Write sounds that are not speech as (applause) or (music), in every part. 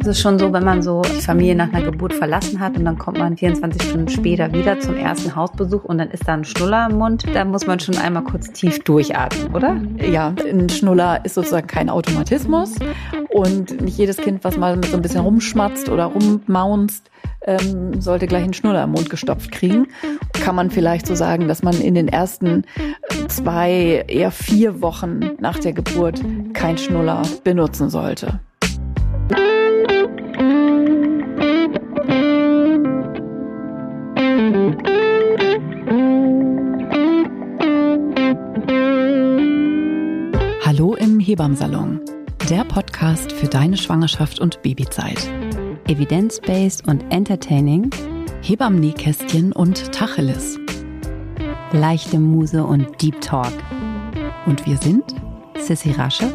Es ist schon so, wenn man so die Familie nach einer Geburt verlassen hat und dann kommt man 24 Stunden später wieder zum ersten Hausbesuch und dann ist da ein Schnuller im Mund, da muss man schon einmal kurz tief durchatmen, oder? Ja, ein Schnuller ist sozusagen kein Automatismus und nicht jedes Kind, was mal so ein bisschen rumschmatzt oder rummaunzt, ähm, sollte gleich einen Schnuller im Mund gestopft kriegen. Kann man vielleicht so sagen, dass man in den ersten zwei, eher vier Wochen nach der Geburt kein Schnuller benutzen sollte. Hallo im Hebammsalon, der Podcast für deine Schwangerschaft und Babyzeit. Evidence-based und entertaining, Hebammen-Nähkästchen und Tacheles. leichte Muse und Deep Talk. Und wir sind Sissy Rasche.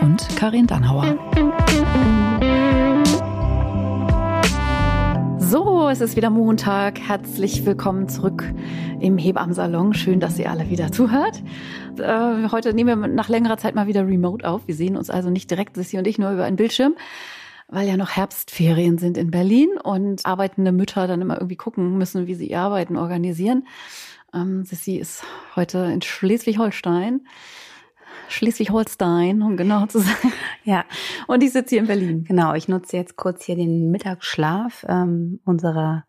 und Karin Dannhauer. So, es ist wieder Montag. Herzlich willkommen zurück im Hebammsalon. Schön, dass ihr alle wieder zuhört. Äh, heute nehmen wir nach längerer Zeit mal wieder remote auf. Wir sehen uns also nicht direkt, Sissy und ich, nur über einen Bildschirm, weil ja noch Herbstferien sind in Berlin und arbeitende Mütter dann immer irgendwie gucken müssen, wie sie ihr Arbeiten organisieren. Ähm, Sissy ist heute in Schleswig-Holstein. Schleswig-Holstein, um genau zu sein. Ja, Und ich sitze hier in Berlin. genau. Ich nutze jetzt kurz hier den Mittagsschlaf ähm, unserer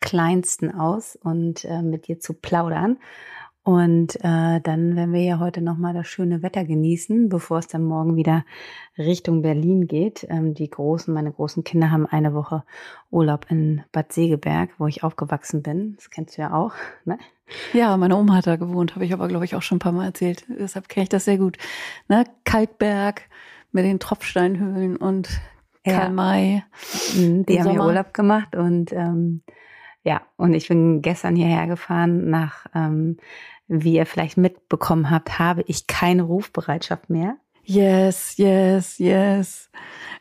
Kleinsten aus und äh, mit dir zu plaudern. Und äh, dann werden wir ja heute nochmal das schöne Wetter genießen, bevor es dann morgen wieder Richtung Berlin geht. Ähm, die großen, meine großen Kinder haben eine Woche Urlaub in Bad Segeberg, wo ich aufgewachsen bin. Das kennst du ja auch. (laughs) Ne? Ja, meine Oma hat da gewohnt, habe ich aber, glaube ich, auch schon ein paar Mal erzählt. Deshalb kenne ich das sehr gut. Ne? Kalkberg mit den Tropfsteinhöhlen und Ja. Karl May. Mhm, Die haben Sommer. Urlaub gemacht und ähm, ja, und ich bin gestern hierher gefahren nach, ähm, wie ihr vielleicht mitbekommen habt, habe ich keine Rufbereitschaft mehr. Yes, yes, yes.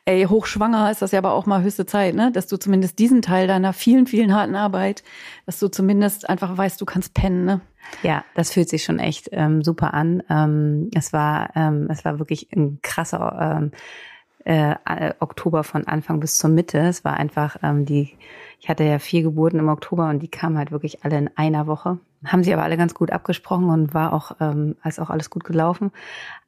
Ey, hochschwanger ist das ja aber auch mal höchste Zeit, ne? Dass du zumindest diesen Teil deiner vielen, vielen harten Arbeit, dass du zumindest einfach weißt, du kannst pennen, ne? Ja, das fühlt sich schon echt ähm, super an. Ähm, es war, ähm, es war wirklich ein krasser ähm, äh, äh, Oktober von Anfang bis zur Mitte. Es war einfach ähm, die, ich hatte ja vier Geburten im Oktober und die kamen halt wirklich alle in einer Woche. Haben sie aber alle ganz gut abgesprochen und war auch, ähm, ist auch alles gut gelaufen.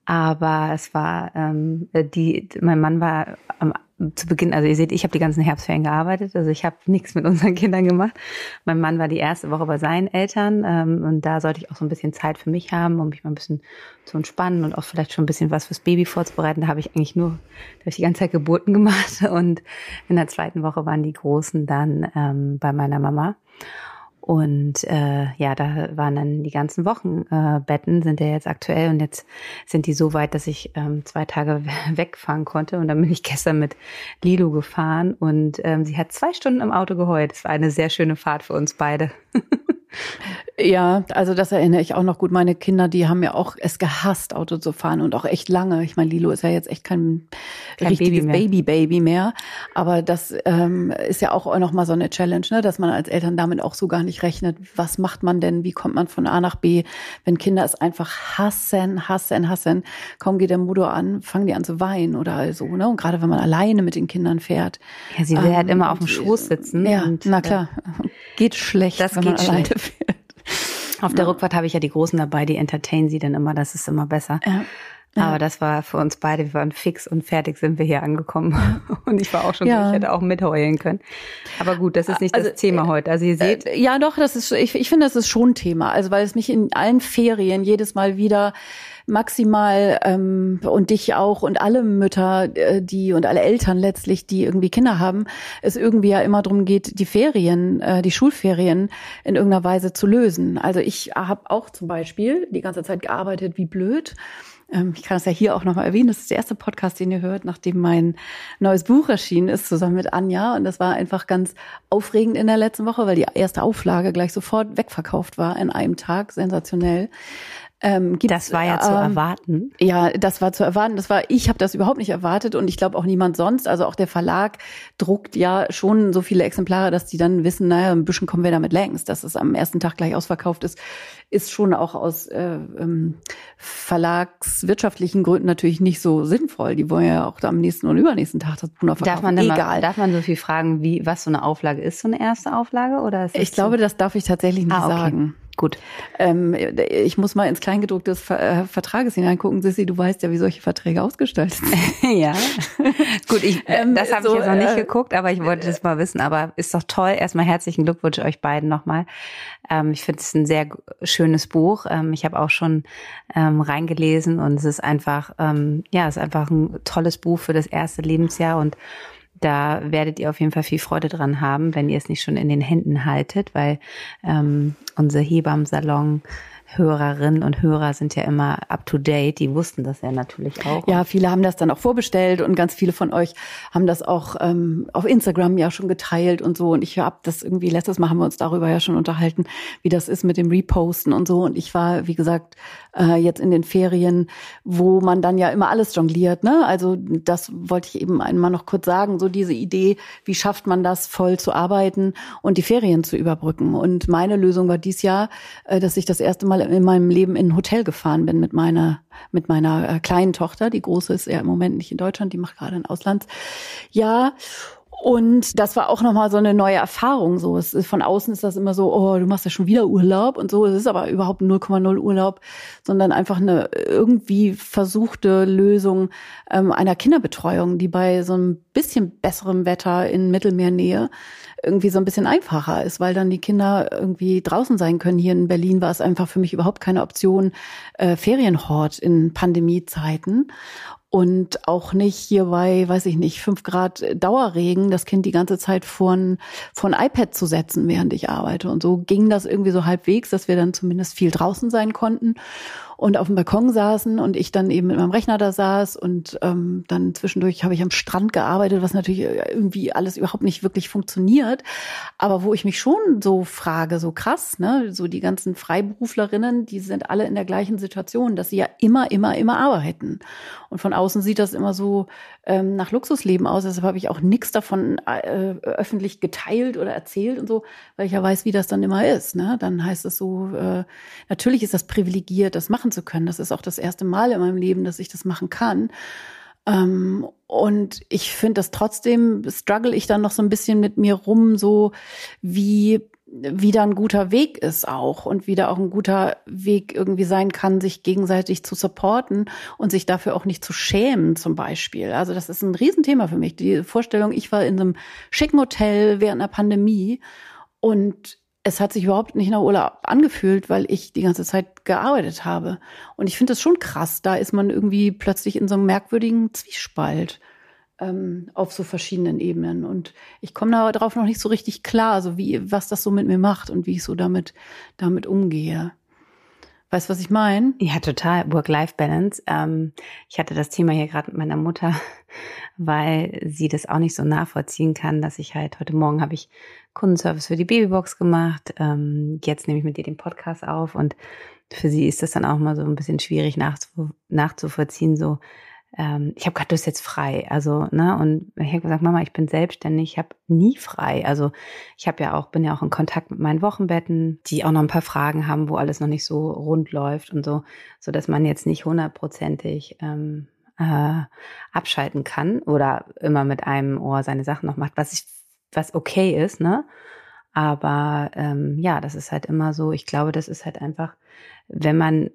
Aber es war, ähm, äh, die, mein Mann war am, zu Beginn, also ihr seht, ich habe die ganzen Herbstferien gearbeitet, also ich habe nichts mit unseren (laughs) Kindern gemacht. Mein Mann war die erste Woche bei seinen Eltern ähm, und da sollte ich auch so ein bisschen Zeit für mich haben, um mich mal ein bisschen zu entspannen und auch vielleicht schon ein bisschen was fürs Baby vorzubereiten. Da habe ich eigentlich nur, da habe ich die ganze Zeit Geburten (laughs) gemacht und in der zweiten Woche waren die Großen dann ähm, bei meiner Mama. Und äh, ja, da waren dann die ganzen Wochenbetten, äh, sind ja jetzt aktuell und jetzt sind die so weit, dass ich ähm, zwei Tage (laughs) wegfahren konnte. Und dann bin ich gestern mit Lilo gefahren und ähm, sie hat zwei Stunden im Auto geheult. Es war eine sehr schöne Fahrt für uns beide. (laughs) Ja, also das erinnere ich auch noch gut. Meine Kinder, die haben ja auch es gehasst, Auto zu fahren und auch echt lange. Ich meine, Lilo ist ja jetzt echt kein, Kein richtiges Baby mehr. Baby-Baby mehr. Aber das ähm, ist ja auch noch mal so eine Challenge, ne? dass man als Eltern damit auch so gar nicht rechnet. Was macht man denn? Wie kommt man von A nach B? Wenn Kinder es einfach hassen, hassen, hassen, kaum geht der Motor an, fangen die an zu weinen oder so. Ne? Und gerade wenn man alleine mit den Kindern fährt. Ja, sie will halt Ähm, immer auf dem Schoß sitzen. Ja, na äh, klar. Geht schlecht, Das wenn man geht alleine schlecht. Fährt. (laughs) Auf der Rückfahrt habe ich ja die Großen dabei, die entertainen sie dann immer, das ist immer besser. Ja. Ja. Aber das war für uns beide, wir waren fix und fertig sind wir hier angekommen. (laughs) Und ich war auch schon, Ja. so, ich hätte auch mitheulen können. Aber gut, das ist nicht Also, das Thema heute. Also ihr seht, Äh, Ja, doch, das ist, ich, ich finde, das ist schon ein Thema. Also, weil es mich in allen Ferien jedes Mal wieder maximal ähm, und dich auch und alle Mütter, äh, die und alle Eltern letztlich, die irgendwie Kinder haben, es irgendwie ja immer darum geht, die Ferien, äh, die Schulferien in irgendeiner Weise zu lösen. Also ich habe auch zum Beispiel die ganze Zeit gearbeitet wie blöd. Ähm, Ich kann das ja hier auch nochmal erwähnen. Das ist der erste Podcast, den ihr hört, nachdem mein neues Buch erschienen ist, zusammen mit Anja. Und das war einfach ganz aufregend in der letzten Woche, weil die erste Auflage gleich sofort wegverkauft war in einem Tag. Sensationell. Ähm, das war ja zu ähm, erwarten. Ja, das war zu erwarten. Das war, ich habe das überhaupt nicht erwartet und ich glaube auch niemand sonst. Also auch der Verlag druckt ja schon so viele Exemplare, dass die dann wissen, naja, ein bisschen kommen wir damit längst. Dass es am ersten Tag gleich ausverkauft ist, ist schon auch aus äh, ähm, verlagswirtschaftlichen Gründen natürlich nicht so sinnvoll. Die wollen ja auch am nächsten und übernächsten Tag das Buch noch verkaufen. Darf man, Egal. Mal, darf man so viel fragen, wie was so eine Auflage ist, so eine erste Auflage? Oder ich so? glaube, das darf ich tatsächlich nicht ah, okay. sagen. Gut. Ähm, ich muss mal ins Kleingedruckte des Ver äh, Vertrages hineingucken. Sissi, du weißt ja, wie solche Verträge ausgestaltet sind. (laughs) ja. Gut, ich, ähm, das habe so, ich jetzt noch nicht äh, geguckt, aber ich wollte das mal wissen. Aber ist doch toll. Erstmal herzlichen Glückwunsch euch beiden nochmal. Ähm, ich finde es ein sehr schönes Buch. Ähm, ich habe auch schon ähm, reingelesen und es ist einfach, ähm, ja, es ist einfach ein tolles Buch für das erste Lebensjahr und da werdet ihr auf jeden Fall viel Freude dran haben, wenn ihr es nicht schon in den Händen haltet, weil ähm, unser Hebammsalon Hörerinnen und Hörer sind ja immer up to date, die wussten das ja natürlich auch. Ja, viele haben das dann auch vorbestellt und ganz viele von euch haben das auch ähm, auf Instagram ja schon geteilt und so. Und ich habe das irgendwie, letztes Mal haben wir uns darüber ja schon unterhalten, wie das ist mit dem Reposten und so. Und ich war, wie gesagt, äh, jetzt in den Ferien, wo man dann ja immer alles jongliert. Ne? Also das wollte ich eben einmal noch kurz sagen, so diese Idee, wie schafft man das, voll zu arbeiten und die Ferien zu überbrücken. Und meine Lösung war dies Jahr, äh, dass ich das erste Mal in meinem Leben in ein Hotel gefahren bin mit meiner mit meiner äh, kleinen Tochter. Die große ist ja im Moment nicht in Deutschland, die macht gerade ein Auslandsjahr. Und das war auch nochmal so eine neue Erfahrung. So, es ist, von außen ist das immer so, oh, du machst ja schon wieder Urlaub und so. Es ist aber überhaupt 0,0 Urlaub, sondern einfach eine irgendwie versuchte Lösung ähm, einer Kinderbetreuung, die bei so einem bisschen besserem Wetter in Mittelmeernähe irgendwie so ein bisschen einfacher ist, weil dann die Kinder irgendwie draußen sein können. Hier in Berlin war es einfach für mich überhaupt keine Option, äh, Ferienhort in Pandemiezeiten und auch nicht hier bei, weiß ich nicht, fünf Grad Dauerregen, das Kind die ganze Zeit vor ein iPad zu setzen, während ich arbeite. Und so ging das irgendwie so halbwegs, dass wir dann zumindest viel draußen sein konnten und auf dem Balkon saßen und ich dann eben mit meinem Rechner da saß und ähm, dann zwischendurch habe ich am Strand gearbeitet, was natürlich irgendwie alles überhaupt nicht wirklich funktioniert, aber wo ich mich schon so frage, so krass, ne, so die ganzen Freiberuflerinnen, die sind alle in der gleichen Situation, dass sie ja immer, immer, immer arbeiten. Und von außen sieht das immer so ähm, nach Luxusleben aus, deshalb habe ich auch nichts davon äh, öffentlich geteilt oder erzählt und so, weil ich ja weiß, wie das dann immer ist, ne, dann heißt es so, äh, natürlich ist das privilegiert, das machen zu können. Das ist auch das erste Mal in meinem Leben, dass ich das machen kann. Ähm, und ich finde das trotzdem, struggle ich dann noch so ein bisschen mit mir rum, so wie wieder ein guter Weg ist auch und wieder auch ein guter Weg irgendwie sein kann, sich gegenseitig zu supporten und sich dafür auch nicht zu schämen zum Beispiel. Also das ist ein Riesenthema für mich. Die Vorstellung, ich war in einem schicken Hotel während einer Pandemie und es hat sich überhaupt nicht nach Urlaub angefühlt, weil ich die ganze Zeit gearbeitet habe. Und ich finde das schon krass. Da ist man irgendwie plötzlich in so einem merkwürdigen Zwiespalt ähm, auf so verschiedenen Ebenen. Und ich komme darauf noch nicht so richtig klar, so wie was das so mit mir macht und wie ich so damit damit umgehe. Weißt du, was ich meine? Ja, total. Work-Life-Balance. Ähm, ich hatte das Thema hier gerade mit meiner Mutter, (laughs) weil sie das auch nicht so nachvollziehen kann, dass ich halt heute Morgen habe ich Kundenservice für die Babybox gemacht. Ähm, jetzt nehme ich mit dir den Podcast auf und für sie ist das dann auch mal so ein bisschen schwierig nachzuvollziehen, so ähm, ich habe gerade das jetzt frei. Also, ne, und ich habe gesagt, Mama, ich bin selbstständig, ich habe nie frei. Also ich habe ja auch, bin ja auch in Kontakt mit meinen Wochenbetten, die auch noch ein paar Fragen haben, wo alles noch nicht so rund läuft und so, so dass man jetzt nicht hundertprozentig ähm, äh, abschalten kann oder immer mit einem Ohr seine Sachen noch macht, was ich, was okay ist, ne? Aber ähm, ja, das ist halt immer so, ich glaube, das ist halt einfach, wenn man,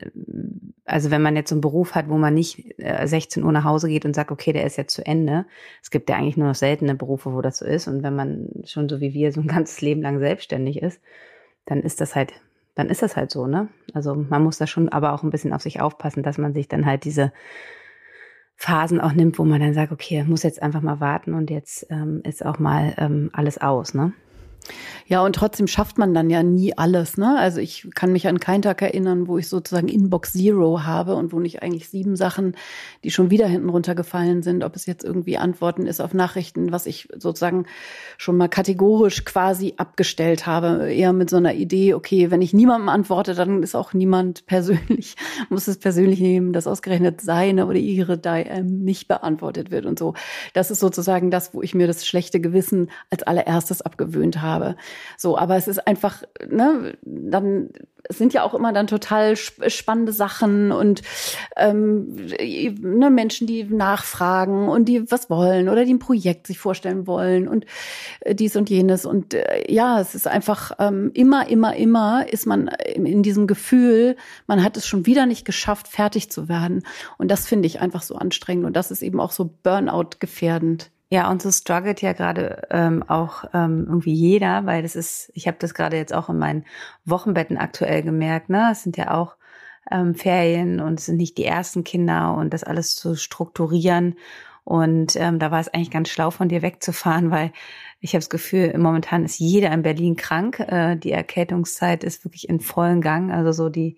also wenn man jetzt so einen Beruf hat, wo man nicht 16 äh, Uhr nach Hause geht und sagt, okay, der ist jetzt zu Ende. Es gibt ja eigentlich nur noch seltene Berufe, wo das so ist. Und wenn man schon so wie wir so ein ganzes Leben lang selbstständig ist, dann ist das halt, dann ist das halt so, ne? Also man muss da schon aber auch ein bisschen auf sich aufpassen, dass man sich dann halt diese Phasen auch nimmt, wo man dann sagt, okay, muss jetzt einfach mal warten und jetzt ähm, ist auch mal ähm, alles aus, ne? Ja, und trotzdem schafft man dann ja nie alles. Ne? Also ich kann mich an keinen Tag erinnern, wo ich sozusagen Inbox Zero habe und wo nicht eigentlich sieben Sachen, die schon wieder hinten runtergefallen sind, ob es jetzt irgendwie Antworten ist auf Nachrichten, was ich sozusagen schon mal kategorisch quasi abgestellt habe. Eher mit so einer Idee, okay, wenn ich niemandem antworte, dann ist auch niemand persönlich, (laughs) muss es persönlich nehmen, dass ausgerechnet seine oder ihre DM nicht beantwortet wird und so. Das ist sozusagen das, wo ich mir das schlechte Gewissen als allererstes abgewöhnt habe. So, aber es ist einfach, ne, dann es sind ja auch immer dann total spannende Sachen und ähm, ne, Menschen, die nachfragen und die was wollen oder die ein Projekt sich vorstellen wollen und äh, dies und jenes. Und äh, ja, es ist einfach ähm, immer, immer, immer ist man in diesem Gefühl, man hat es schon wieder nicht geschafft, fertig zu werden. Und das finde ich einfach so anstrengend und das ist eben auch so Burnout gefährdend. Ja, und so struggelt ja gerade ähm, auch ähm, irgendwie jeder, weil das ist, ich habe das gerade jetzt auch in meinen Wochenbetten aktuell gemerkt, ne? Es sind ja auch ähm, Ferien und es sind nicht die ersten Kinder und das alles zu strukturieren. Und ähm, da war es eigentlich ganz schlau von dir wegzufahren, (laughs) weil ich habe das Gefühl, momentan ist jeder in Berlin krank. Äh, die Erkältungszeit ist wirklich in vollen Gang. Also so die,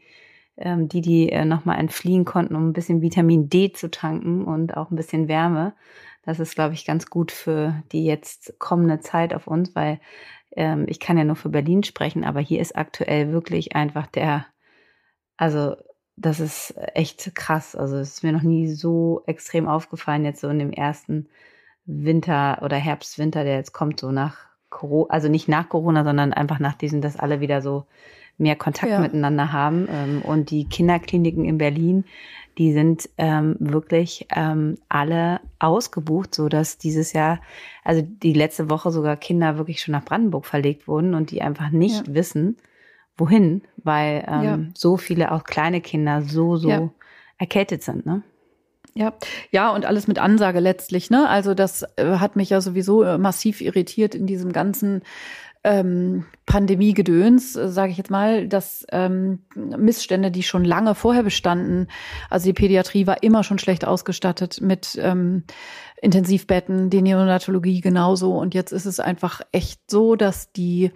ähm, die, die äh, nochmal entfliehen konnten, um ein bisschen Vitamin D zu tanken und auch ein bisschen Wärme das ist, glaube ich, ganz gut für die jetzt kommende Zeit auf uns, weil ähm, ich kann ja nur für Berlin sprechen, aber hier ist aktuell wirklich einfach der, also das ist echt krass. Also es ist mir noch nie so extrem aufgefallen, jetzt so in dem ersten Winter oder Herbst, Winter, der jetzt kommt, so nach Corona, also nicht nach Corona, sondern einfach nach diesem, dass alle wieder so mehr Kontakt ja. miteinander haben. Ähm, und die Kinderkliniken in Berlin, die sind ähm, wirklich ähm, alle ausgebucht, so dass dieses Jahr, also die letzte Woche sogar Kinder wirklich schon nach Brandenburg verlegt wurden und die einfach nicht ja. wissen, wohin, weil ähm, ja. so viele auch kleine Kinder so, so ja. erkältet sind, ne? Ja, ja, und alles mit Ansage letztlich, ne? Also das äh, hat mich ja sowieso äh, massiv irritiert in diesem ganzen ähm, Pandemiegedöns, äh, sage ich jetzt mal, dass ähm, Missstände, die schon lange vorher bestanden, also die Pädiatrie war immer schon schlecht ausgestattet mit ähm, Intensivbetten, die Neonatologie genauso. Und jetzt ist es einfach echt so, dass die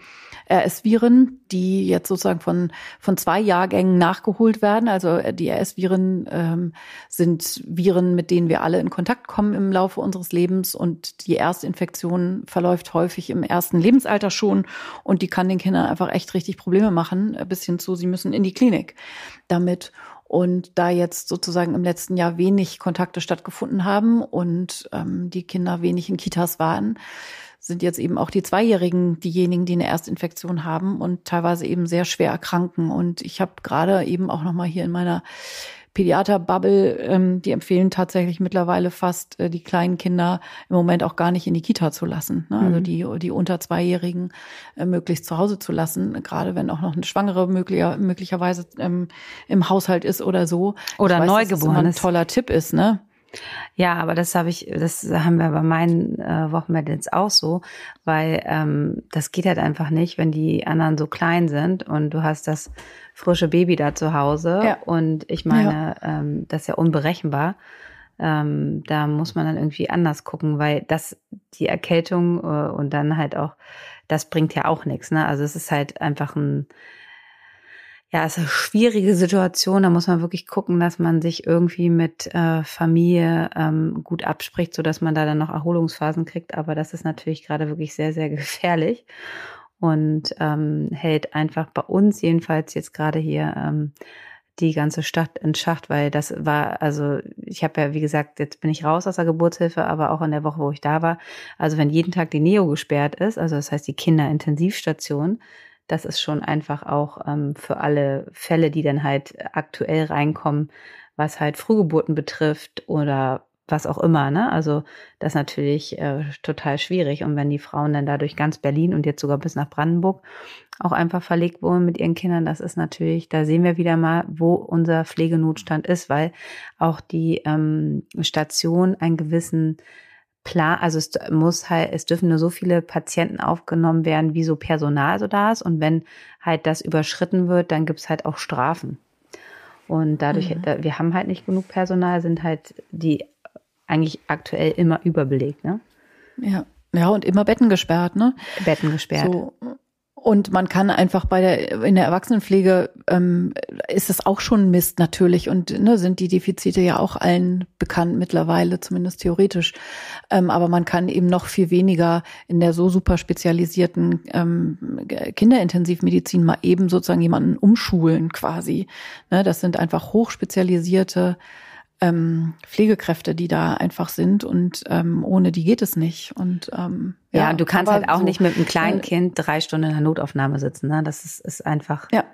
RS-Viren, die jetzt sozusagen von, von zwei Jahrgängen nachgeholt werden, also äh, die RS-Viren ähm, sind Viren, mit denen wir alle in Kontakt kommen im Laufe unseres Lebens. Und die erste Infektion verläuft häufig im ersten Lebensalter schon. Und die kann den Kindern einfach echt richtig Probleme machen, bis hin zu, sie müssen in die Klinik damit. Und da jetzt sozusagen im letzten Jahr wenig Kontakte stattgefunden haben und ähm, die Kinder wenig in Kitas waren, sind jetzt eben auch die Zweijährigen diejenigen, die eine Erstinfektion haben und teilweise eben sehr schwer erkranken. Und ich habe gerade eben auch noch mal hier in meiner Pädiater-Bubble, ähm, die empfehlen tatsächlich mittlerweile fast, äh, die kleinen Kinder im Moment auch gar nicht in die Kita zu lassen. Ne? Also mhm. Also die, die unter Zweijährigen äh, möglichst zu Hause zu lassen, gerade wenn auch noch eine Schwangere möglicher, möglicherweise ähm, im Haushalt ist oder so. Oder weiß, Neugeborenes. ein toller Tipp ist, ne? Ja, aber das habe ich, das haben wir bei meinen äh, Wochenbetten jetzt auch so, weil ähm, das geht halt einfach nicht, wenn die anderen so klein sind und du hast das frische Baby da zu Hause ja. und ich meine, ja. ähm, das ist ja unberechenbar. Ähm, da muss man dann irgendwie anders gucken, weil das die Erkältung äh, und dann halt auch, das bringt ja auch nichts. Ne? Also es ist halt einfach ein ja, es ist eine schwierige Situation. Da muss man wirklich gucken, dass man sich irgendwie mit äh, Familie ähm, gut abspricht, so dass man da dann noch Erholungsphasen kriegt. Aber das ist natürlich gerade wirklich sehr, sehr (laughs) gefährlich und ähm, hält einfach bei uns jedenfalls jetzt gerade hier ähm, die ganze Stadt in Schacht, weil das war, also ich habe ja, wie gesagt, jetzt bin ich raus aus der Geburtshilfe, aber auch in der Woche, wo ich da war, also wenn jeden Tag die Neo gesperrt ist, also das heißt die Kinderintensivstation, das ist schon einfach auch ähm, für alle Fälle, die dann halt aktuell reinkommen, was halt Frühgeburten betrifft oder was auch immer, ne? Also das ist natürlich äh, total schwierig. Und wenn die Frauen dann dadurch ganz Berlin und jetzt sogar bis nach Brandenburg auch einfach verlegt wurden mit ihren Kindern, das ist natürlich, da sehen wir wieder mal, wo unser Pflegenotstand ist, weil auch die ähm, Station einen gewissen Plan, also es muss halt, es dürfen nur so viele Patienten aufgenommen werden, wie so Personal so da ist. Und wenn halt das überschritten wird, dann gibt's halt auch Strafen. Und dadurch, mhm. wir haben halt nicht genug Personal, sind halt die eigentlich aktuell immer überbelegt, ne? Ja. Ja, und immer Betten gesperrt, ne? Betten gesperrt. So. Und man kann einfach bei der in der Erwachsenenpflege ähm, ist es auch schon Mist natürlich und ne, sind die Defizite ja auch allen bekannt mittlerweile, zumindest theoretisch. Ähm, aber man kann eben noch viel weniger in der so super spezialisierten ähm, Kinderintensivmedizin mal eben sozusagen jemanden umschulen quasi. Ne, das sind einfach hochspezialisierte ähm, Pflegekräfte, die da einfach sind und ähm, ohne die geht es nicht. Und ähm, ja, ja du kannst halt auch so, nicht mit einem kleinen äh, Kind drei Stunden in der Notaufnahme sitzen. Ne? Das ist, ist einfach. Ja.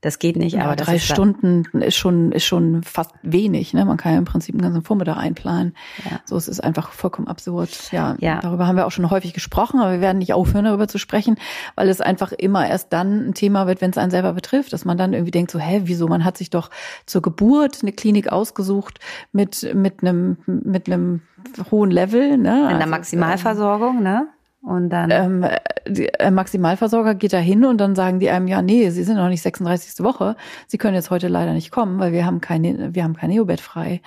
Das geht nicht, ja, aber drei Stunden ist schon ist schon fast wenig. Ne? Man kann ja im Prinzip einen ganzen Vormittag einplanen. Ja. So es ist einfach vollkommen absurd. Ja, ja, darüber haben wir auch schon häufig gesprochen, aber wir werden nicht aufhören, darüber zu sprechen, weil es einfach immer erst dann ein Thema wird, wenn es einen selber betrifft, dass man dann irgendwie denkt, so hä, wieso? Man hat sich doch zur Geburt eine Klinik ausgesucht mit mit einem mit einem hohen Level, ne? In der also, Maximalversorgung, ne? Und dann ähm, die, äh, Maximalversorger geht da hin und dann sagen die einem, ja, nee, Sie sind noch nicht 36. Woche, Sie können jetzt heute leider nicht kommen, weil wir haben keine, wir haben kein Neobett frei.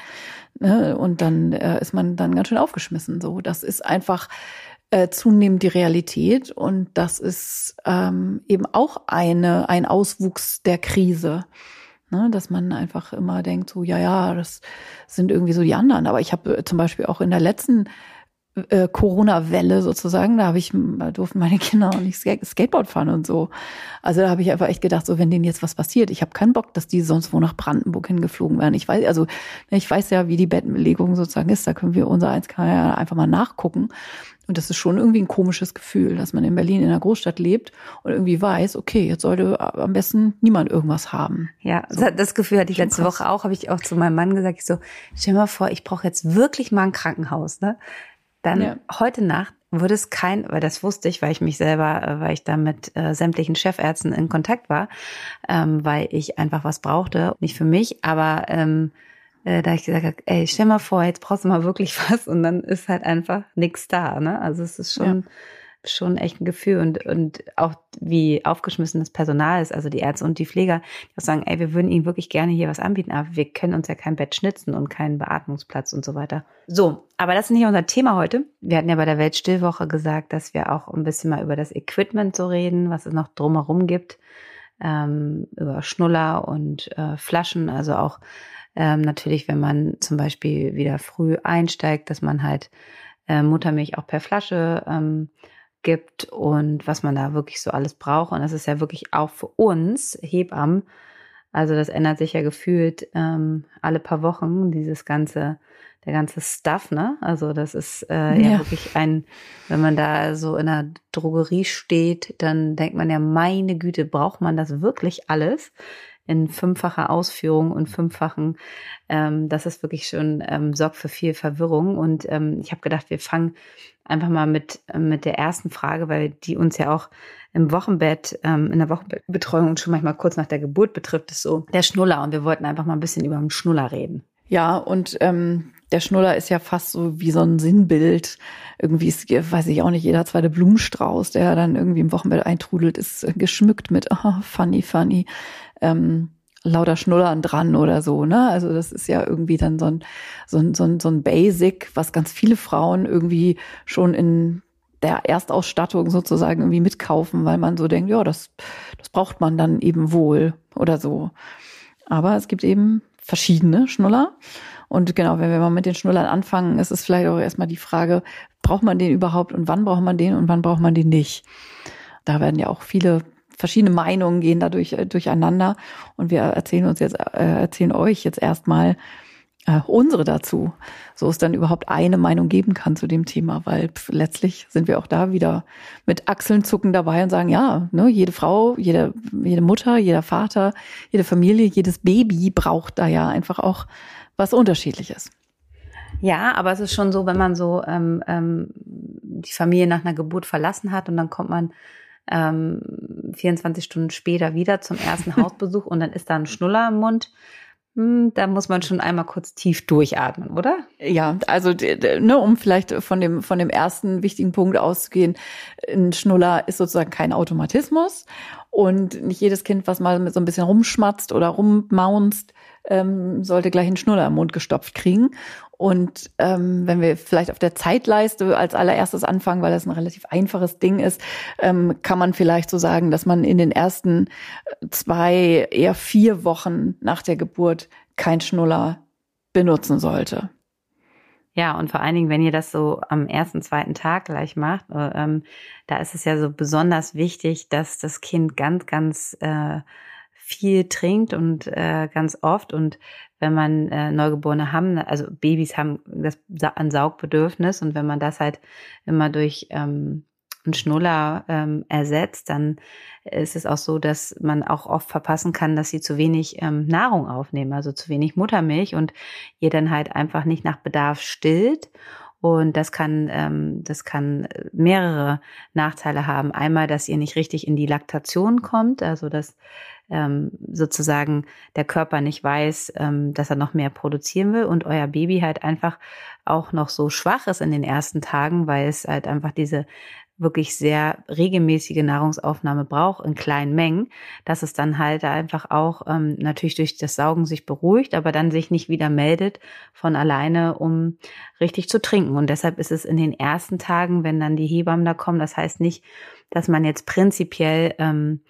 Ne? Und dann äh, ist man dann ganz schön aufgeschmissen. So, das ist einfach äh, zunehmend die Realität und das ist ähm, eben auch eine ein Auswuchs der Krise. Ne, dass man einfach immer denkt, so, ja, ja, das sind irgendwie so die anderen. Aber ich habe äh, zum Beispiel auch in der letzten äh, Corona-Welle sozusagen. Da habe ich, da durften meine Kinder auch nicht Skateboard fahren und so. Also da habe ich einfach echt gedacht, so wenn denen jetzt was passiert, ich habe keinen Bock, dass die sonst wo nach Brandenburg hingeflogen werden. Ich weiß, also ich weiß ja, wie die Bettenbelegung sozusagen ist. Da können wir unser eins kann ja einfach mal nachgucken. Und das ist schon irgendwie ein komisches Gefühl, dass man in Berlin in einer Großstadt lebt und irgendwie weiß, okay, jetzt sollte am besten niemand irgendwas haben. Ja, so. das Gefühl hatte ich schon letzte krass. Woche auch, habe ich auch zu meinem Mann gesagt, ich so, stell mal vor, ich brauche jetzt wirklich mal ein Krankenhaus, ne? Dann ja. heute Nacht würde es kein, weil das wusste ich, weil ich mich selber, äh, weil ich da mit äh, sämtlichen Chefärzten in Kontakt war, ähm, weil ich einfach was brauchte, nicht für mich, aber ähm, äh, da ich gesagt habe, ey, stell mal vor, jetzt brauchst du mal wirklich (laughs) was und dann ist halt einfach nichts da, ne? Also es ist schon ja schon echt ein Gefühl und, und auch wie aufgeschmissen das Personal ist, also die Ärzte und die Pfleger, die sagen, ey, wir würden Ihnen wirklich gerne hier was anbieten, aber wir können uns ja kein Bett schnitzen und keinen Beatmungsplatz und so weiter. So, aber das ist nicht unser Thema heute. Wir hatten ja bei der Weltstillwoche gesagt, dass wir auch ein bisschen mal über das Equipment so reden, was es noch drumherum gibt, ähm, über Schnuller und äh, Flaschen, also auch ähm, natürlich, wenn man zum Beispiel wieder früh einsteigt, dass man halt äh, Muttermilch auch per Flasche ähm, gibt und was man da wirklich so alles braucht. Und das ist ja wirklich auch für uns Hebammen. Also das ändert sich ja gefühlt ähm, alle paar Wochen, dieses ganze, der ganze Stuff, ne? Also das ist äh, ja. ja wirklich ein, wenn man da so in einer Drogerie steht, dann denkt man ja, meine Güte, braucht man das wirklich alles? In fünffacher Ausführung und fünffachen, ähm, das ist wirklich schon, ähm, sorgt für viel Verwirrung. Und ähm, ich habe gedacht, wir fangen einfach mal mit, mit der ersten Frage, weil die uns ja auch im Wochenbett, ähm, in der Wochenbettbetreuung und schon manchmal kurz nach der Geburt betrifft, ist so der Schnuller. Und wir wollten einfach mal ein bisschen über den Schnuller reden. Ja, und ähm, der Schnuller ist ja fast so wie so ein Sinnbild. Irgendwie ist, weiß ich auch nicht, jeder zweite Blumenstrauß, der dann irgendwie im Wochenbett eintrudelt, ist geschmückt mit (laughs) oh, funny, funny ähm, lauter Schnullern dran oder so, ne? Also das ist ja irgendwie dann so ein, so ein, so ein, so ein Basic, was ganz viele Frauen irgendwie schon in der Erstausstattung sozusagen irgendwie mitkaufen, weil man so denkt, ja, das, das braucht man dann eben wohl oder so. Aber es gibt eben verschiedene Schnuller. Und genau, wenn wir mal mit den Schnullern anfangen, ist es vielleicht auch erstmal die Frage, braucht man den überhaupt und wann braucht man den und wann braucht man den nicht? Da werden ja auch viele verschiedene Meinungen gehen dadurch äh, durcheinander. Und wir erzählen uns jetzt, äh, erzählen euch jetzt erstmal äh, unsere dazu, so es dann überhaupt eine Meinung geben kann zu dem Thema, weil pf, letztlich sind wir auch da wieder mit Achseln zucken dabei und sagen, ja, ne, jede Frau, jede, jede Mutter, jeder Vater, jede Familie, jedes Baby braucht da ja einfach auch was Unterschiedliches. Ja, aber es ist schon so, wenn man so ähm, ähm, die Familie nach einer Geburt verlassen hat und dann kommt man ähm, 24 Stunden später wieder zum ersten Hausbesuch und dann ist da ein Schnuller im Mund. Hm, da muss man schon einmal kurz tief durchatmen, oder? Ja, also ne, um vielleicht von dem von dem ersten wichtigen Punkt auszugehen, ein Schnuller ist sozusagen kein Automatismus und nicht jedes Kind, was mal so ein bisschen rumschmatzt oder rummaunzt, ähm, sollte gleich einen Schnuller im Mund gestopft kriegen. Und ähm, wenn wir vielleicht auf der Zeitleiste als allererstes anfangen, weil das ein relativ einfaches Ding ist, ähm, kann man vielleicht so sagen, dass man in den ersten zwei, eher vier Wochen nach der Geburt kein Schnuller benutzen sollte. Ja, und vor allen Dingen, wenn ihr das so am ersten, zweiten Tag gleich macht, äh, ähm, da ist es ja so besonders wichtig, dass das Kind ganz, ganz äh, viel trinkt und äh, ganz oft. Und wenn man äh, Neugeborene haben, also Babys haben das ein Saugbedürfnis und wenn man das halt immer durch ähm, einen Schnuller ähm, ersetzt, dann ist es auch so, dass man auch oft verpassen kann, dass sie zu wenig ähm, Nahrung aufnehmen, also zu wenig Muttermilch und ihr dann halt einfach nicht nach Bedarf stillt. Und das kann, ähm, das kann mehrere Nachteile haben. Einmal, dass ihr nicht richtig in die Laktation kommt, also dass ähm, sozusagen der Körper nicht weiß, ähm, dass er noch mehr produzieren will und euer Baby halt einfach auch noch so schwach ist in den ersten Tagen, weil es halt einfach diese wirklich sehr regelmäßige Nahrungsaufnahme braucht in kleinen Mengen, dass es dann halt einfach auch ähm, natürlich durch das Saugen sich beruhigt, aber dann sich nicht wieder meldet von alleine, um richtig zu trinken. Und deshalb ist es in den ersten Tagen, wenn dann die Hebammen da kommen, das heißt nicht, dass man jetzt prinzipiell ähm,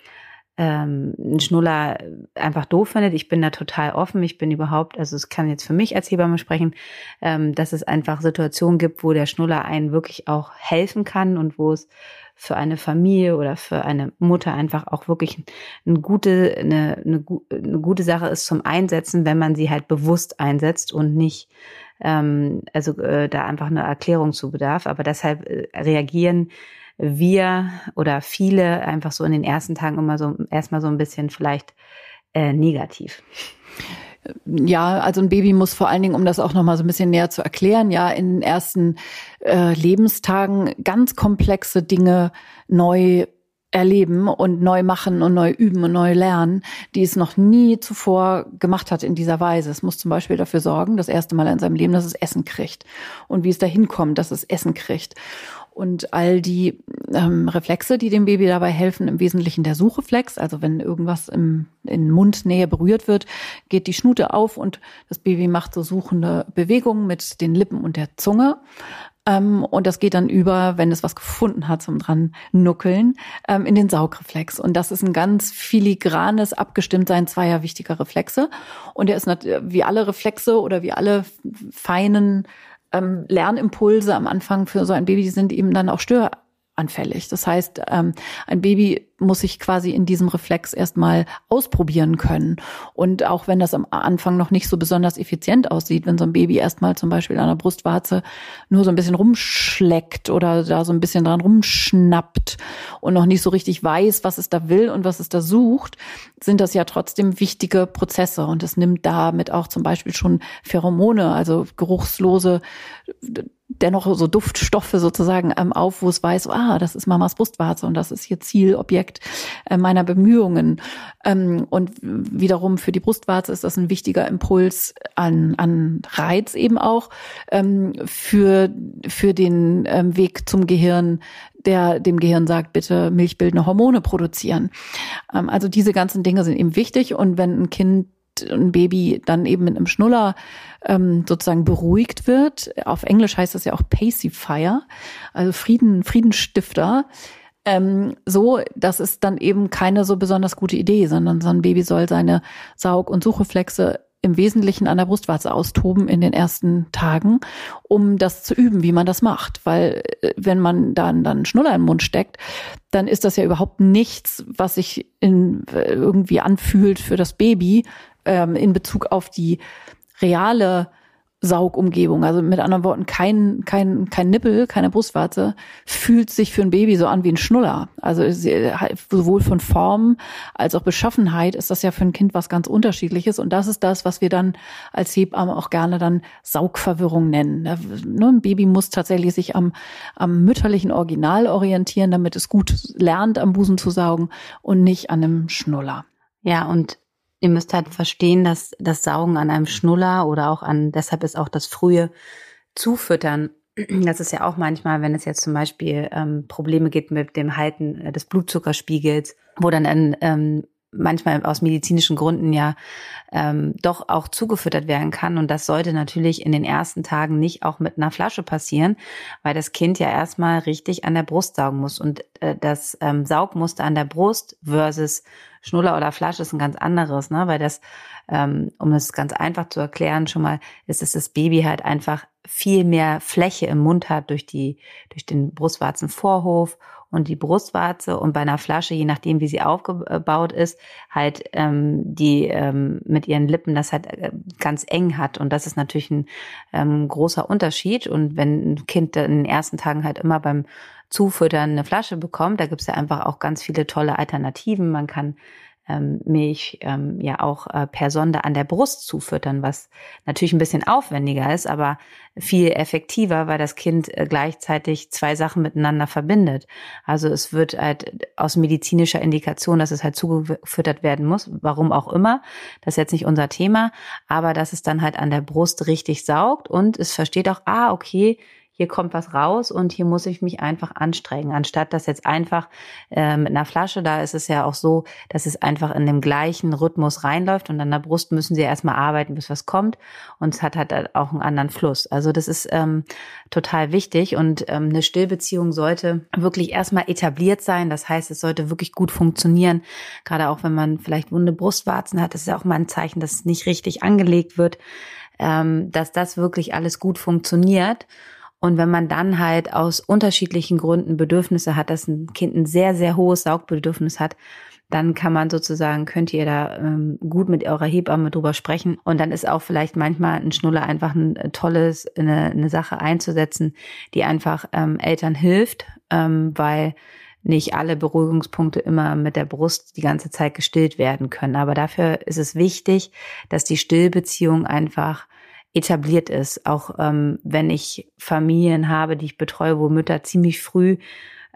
ähm, Schnuller einfach doof findet. Ich bin da total offen. Ich bin überhaupt, also es kann jetzt für mich als Hebamme sprechen, ähm, dass es einfach Situationen gibt, wo der Schnuller einen wirklich auch helfen kann und wo es für eine Familie oder für eine Mutter einfach auch wirklich eine gute, eine, eine, eine gute Sache ist zum Einsetzen, wenn man sie halt bewusst einsetzt und nicht ähm, also äh, da einfach eine Erklärung zu bedarf. Aber deshalb äh, reagieren wir oder viele einfach so in den ersten Tagen immer so erstmal so ein bisschen vielleicht äh, negativ. Ja, also ein Baby muss vor allen Dingen, um das auch noch mal so ein bisschen näher zu erklären, ja in den ersten äh, Lebenstagen ganz komplexe Dinge neu erleben und neu machen und neu üben und neu lernen, die es noch nie zuvor gemacht hat in dieser Weise. Es muss zum Beispiel dafür sorgen, das erste Mal in seinem Leben, dass es Essen kriegt und wie es dahin kommt, dass es Essen kriegt und all die ähm, Reflexe, die dem Baby dabei helfen, im Wesentlichen der Suchreflex. Also wenn irgendwas im, in Mundnähe berührt wird, geht die Schnute auf und das Baby macht so suchende Bewegungen mit den Lippen und der Zunge. Ähm, und das geht dann über, wenn es was gefunden hat zum dran nuckeln, ähm, in den Saugreflex. Und das ist ein ganz filigranes Abgestimmtsein zweier wichtiger Reflexe. Und der ist wie alle Reflexe oder wie alle feinen ähm, Lernimpulse am Anfang für so ein Baby, sind eben dann auch störanfällig. Das heißt, ähm, ein Baby muss sich quasi in diesem Reflex erstmal ausprobieren können. Und auch wenn das am Anfang noch nicht so besonders effizient aussieht, wenn so ein Baby erstmal zum Beispiel an der Brustwarze nur so ein bisschen rumschleckt oder da so ein bisschen dran rumschnappt und noch nicht so richtig weiß, was es da will und was es da sucht, sind das ja trotzdem wichtige Prozesse. Und es nimmt damit auch zum Beispiel schon Pheromone, also geruchslose dennoch so Duftstoffe sozusagen ähm, auf, wo es weiß, ah, das ist Mamas Brustwarze und das ist hier Zielobjekt äh, meiner Bemühungen. Ähm, und wiederum für die Brustwarze ist das ein wichtiger Impuls an, an Reiz eben auch ähm, für, für den ähm, Weg zum Gehirn, der dem Gehirn sagt, bitte milchbildende Hormone produzieren. Ähm, also diese ganzen Dinge sind eben wichtig und wenn ein Kind ein Baby dann eben mit einem Schnuller ähm, sozusagen beruhigt wird. Auf Englisch heißt das ja auch Pacifier, also Frieden, Friedenstifter. Ähm, so, das ist dann eben keine so besonders gute Idee, sondern so ein Baby soll seine Saug- und Suchreflexe im Wesentlichen an der Brustwarze austoben in den ersten Tagen, um das zu üben, wie man das macht. Weil äh, wenn man dann dann Schnuller im Mund steckt, dann ist das ja überhaupt nichts, was sich in, äh, irgendwie anfühlt für das Baby, ähm, in Bezug auf die reale Saugumgebung. Also mit anderen Worten, kein, kein, kein Nippel, keine Brustwarze fühlt sich für ein Baby so an wie ein Schnuller. Also sowohl von Form als auch Beschaffenheit ist das ja für ein Kind was ganz unterschiedliches. Und das ist das, was wir dann als Hebamme auch gerne dann Saugverwirrung nennen. Ne, ein Baby muss tatsächlich sich am, am mütterlichen Original orientieren, damit es gut lernt, am Busen zu saugen und nicht an einem Schnuller. Ja, und Ihr müsst halt verstehen, dass das Saugen an einem Schnuller oder auch an, deshalb ist auch das frühe Zufüttern, (clears throat) das ist ja auch manchmal, wenn es jetzt zum Beispiel ähm, Probleme gibt mit dem Halten äh, des Blutzuckerspiegels, wo dann ein, ähm, manchmal aus medizinischen Gründen ja ähm, doch auch zugefüttert werden kann. Und das sollte natürlich in den ersten Tagen nicht auch mit einer Flasche passieren, weil das Kind ja erstmal richtig an der Brust saugen muss. Und äh, das ähm, Saugmuster an der Brust versus Schnuller oder Flasche ist ein ganz anderes, ne? Weil das, ähm, um es ganz einfach zu erklären, schon mal ist, dass das Baby halt einfach viel mehr Fläche im Mund hat durch die, durch den Brustwarzenvorhof und die Brustwarze und bei einer Flasche, je nachdem wie sie aufgebaut ist, halt ähm, die ähm, mit ihren Lippen das halt äh, ganz eng hat und das ist natürlich ein ähm, großer Unterschied und wenn ein Kind in den ersten Tagen halt immer beim Zufüttern eine Flasche bekommt, da gibt's ja einfach auch ganz viele tolle Alternativen. Man kann ähm, Milch ähm, ja auch äh, per Sonde an der Brust zufüttern, was natürlich ein bisschen aufwendiger ist, aber viel effektiver, weil das Kind äh, gleichzeitig zwei Sachen miteinander verbindet. Also es wird halt aus medizinischer Indikation, dass es halt zugefüttert werden muss, warum auch immer. Das ist jetzt nicht unser Thema, aber dass es dann halt an der Brust richtig saugt und es versteht auch, ah, okay, hier kommt was raus und hier muss ich mich einfach anstrengen. Anstatt das jetzt einfach äh, mit einer Flasche, da ist es ja auch so, dass es einfach in dem gleichen Rhythmus reinläuft und an der Brust müssen sie erstmal arbeiten, bis was kommt und es hat halt auch einen anderen Fluss. Also das ist ähm, total wichtig und ähm, eine Stillbeziehung sollte wirklich erstmal etabliert sein. Das heißt, es sollte wirklich gut funktionieren. Gerade auch wenn man vielleicht wunde Brustwarzen hat, das ist ja auch mal ein Zeichen, dass es nicht richtig angelegt wird, ähm, dass das wirklich alles gut funktioniert. Und wenn man dann halt aus unterschiedlichen Gründen Bedürfnisse hat, dass ein Kind ein sehr, sehr hohes Saugbedürfnis hat, dann kann man sozusagen, könnt ihr da ähm, gut mit eurer Hebamme drüber sprechen. Und dann ist auch vielleicht manchmal ein Schnuller einfach ein äh, tolles, eine, eine Sache einzusetzen, die einfach ähm, Eltern hilft, ähm, weil nicht alle Beruhigungspunkte immer mit der Brust die ganze Zeit gestillt werden können. Aber dafür ist es wichtig, dass die Stillbeziehung einfach etabliert ist. Auch ähm, wenn ich Familien habe, die ich betreue, wo Mütter ziemlich früh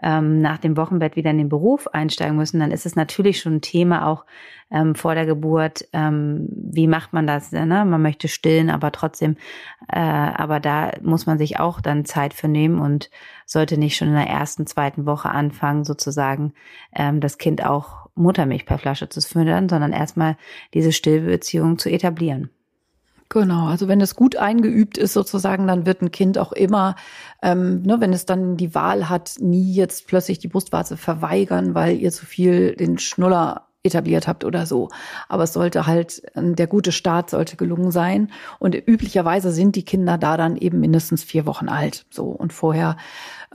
ähm, nach dem Wochenbett wieder in den Beruf einsteigen müssen, dann ist es natürlich schon ein Thema auch ähm, vor der Geburt. Ähm, wie macht man das? Ne? Man möchte stillen, aber trotzdem, äh, aber da muss man sich auch dann Zeit für nehmen und sollte nicht schon in der ersten, zweiten Woche anfangen, sozusagen ähm, das Kind auch Muttermilch per Flasche zu füttern, sondern erstmal diese Stillbeziehung zu etablieren. Genau, also wenn es gut eingeübt ist sozusagen, dann wird ein Kind auch immer, ähm, ne, wenn es dann die Wahl hat, nie jetzt plötzlich die Brustwarze verweigern, weil ihr zu viel den Schnuller etabliert habt oder so. Aber es sollte halt, ähm, der gute Start sollte gelungen sein. Und üblicherweise sind die Kinder da dann eben mindestens vier Wochen alt. So. Und vorher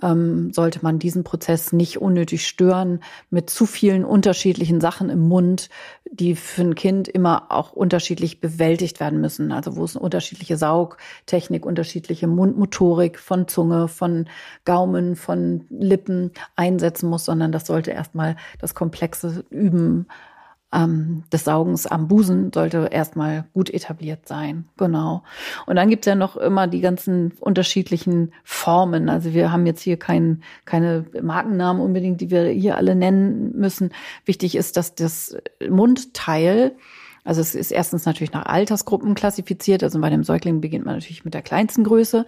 ähm, sollte man diesen Prozess nicht unnötig stören mit zu vielen unterschiedlichen Sachen im Mund, die für ein Kind immer auch unterschiedlich bewältigt werden müssen. Also wo es eine unterschiedliche Saugtechnik, unterschiedliche Mundmotorik von Zunge, von Gaumen, von Lippen einsetzen muss, sondern das sollte erstmal das komplexe Üben ähm, des Saugens am Busen sollte erstmal gut etabliert sein. Genau. Und dann gibt's ja noch immer die ganzen unterschiedlichen Formen. Also wir haben jetzt hier kein, keine Markennamen unbedingt, die wir hier alle nennen müssen. Wichtig ist, dass das Mundteil also es ist erstens natürlich nach Altersgruppen klassifiziert. Also bei dem Säugling beginnt man natürlich mit der kleinsten Größe,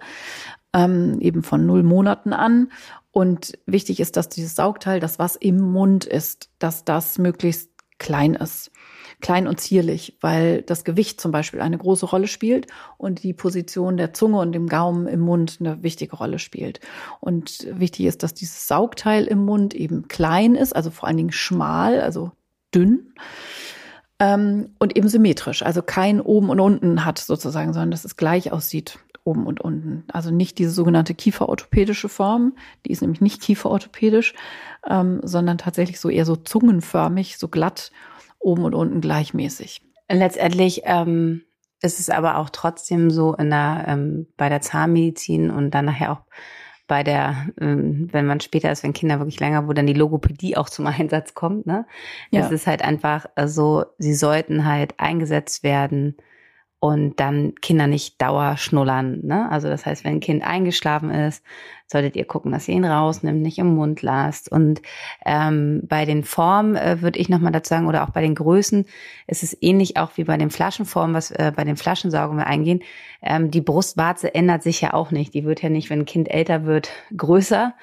ähm, eben von null Monaten an. Und wichtig ist, dass dieses Saugteil, das was im Mund ist, dass das möglichst klein ist. Klein und zierlich, weil das Gewicht zum Beispiel eine große Rolle spielt und die Position der Zunge und dem Gaumen im Mund eine wichtige Rolle spielt. Und wichtig ist, dass dieses Saugteil im Mund eben klein ist, also vor allen Dingen schmal, also dünn ähm, und eben symmetrisch, also kein oben und unten hat sozusagen, sondern dass es gleich aussieht oben und unten. Also nicht diese sogenannte kieferorthopädische Form, die ist nämlich nicht kieferorthopädisch, ähm, sondern tatsächlich so eher so zungenförmig, so glatt, oben und unten gleichmäßig. Letztendlich ähm, ist es aber auch trotzdem so in der, ähm, bei der Zahnmedizin und dann nachher auch bei der, ähm, wenn man später ist, wenn Kinder wirklich länger, wo dann die Logopädie auch zum (laughs) Einsatz kommt, ne? Ja. Es ist halt einfach so, sie sollten halt eingesetzt werden, und dann Kinder nicht dauerschnullern. Ne? Also das heißt, wenn ein Kind eingeschlafen ist, solltet ihr gucken, dass ihr ihn rausnimmt, nicht im Mund lasst. Und ähm, bei den Formen äh, würde ich nochmal dazu sagen, oder auch bei den Größen, ist es ähnlich auch wie bei den Flaschenformen, was äh, bei den Flaschensaugen wir eingehen. Ähm, die Brustwarze ändert sich ja auch nicht. Die wird ja nicht, wenn ein Kind älter wird, größer,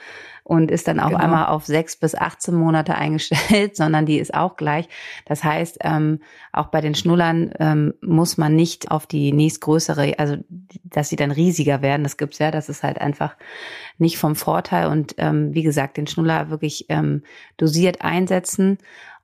und ist dann auch genau. einmal auf sechs bis 18 Monate eingestellt, (laughs) sondern die ist auch gleich. Das heißt, ähm, auch bei den Schnullern ähm, muss man nicht auf die nächstgrößere, also dass sie dann riesiger werden. Das gibt's ja, das ist halt einfach nicht vom Vorteil. Und ähm, wie gesagt, den Schnuller wirklich ähm, dosiert einsetzen.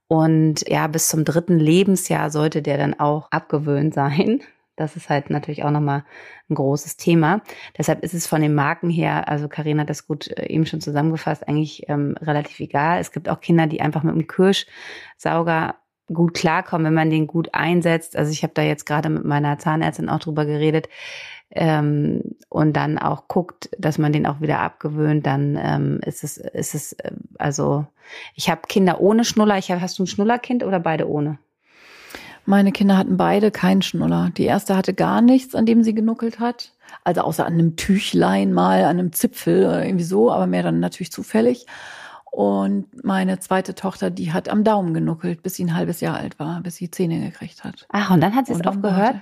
Und ja, bis zum dritten Lebensjahr sollte der dann auch abgewöhnt sein. Das ist halt natürlich auch nochmal ein großes Thema. Deshalb ist es von den Marken her, also Karina hat das gut äh, eben schon zusammengefasst, eigentlich ähm, relativ egal. Es gibt auch Kinder, die einfach mit einem Kirschsauger gut klarkommen, wenn man den gut einsetzt. Also ich habe da jetzt gerade mit meiner Zahnärztin auch drüber geredet ähm, und dann auch guckt, dass man den auch wieder abgewöhnt, dann ähm, ist es ist es äh, also ich habe Kinder ohne Schnuller. Ich hab, hast du ein Schnullerkind oder beide ohne? Meine Kinder hatten beide keinen Schnuller. Die erste hatte gar nichts, an dem sie genuckelt hat. Also außer an einem Tüchlein mal, an einem Zipfel oder irgendwie so, aber mehr dann natürlich zufällig. Und meine zweite Tochter, die hat am Daumen genuckelt, bis sie ein halbes Jahr alt war, bis sie Zähne gekriegt hat. Ach, und dann hat sie es aufgehört?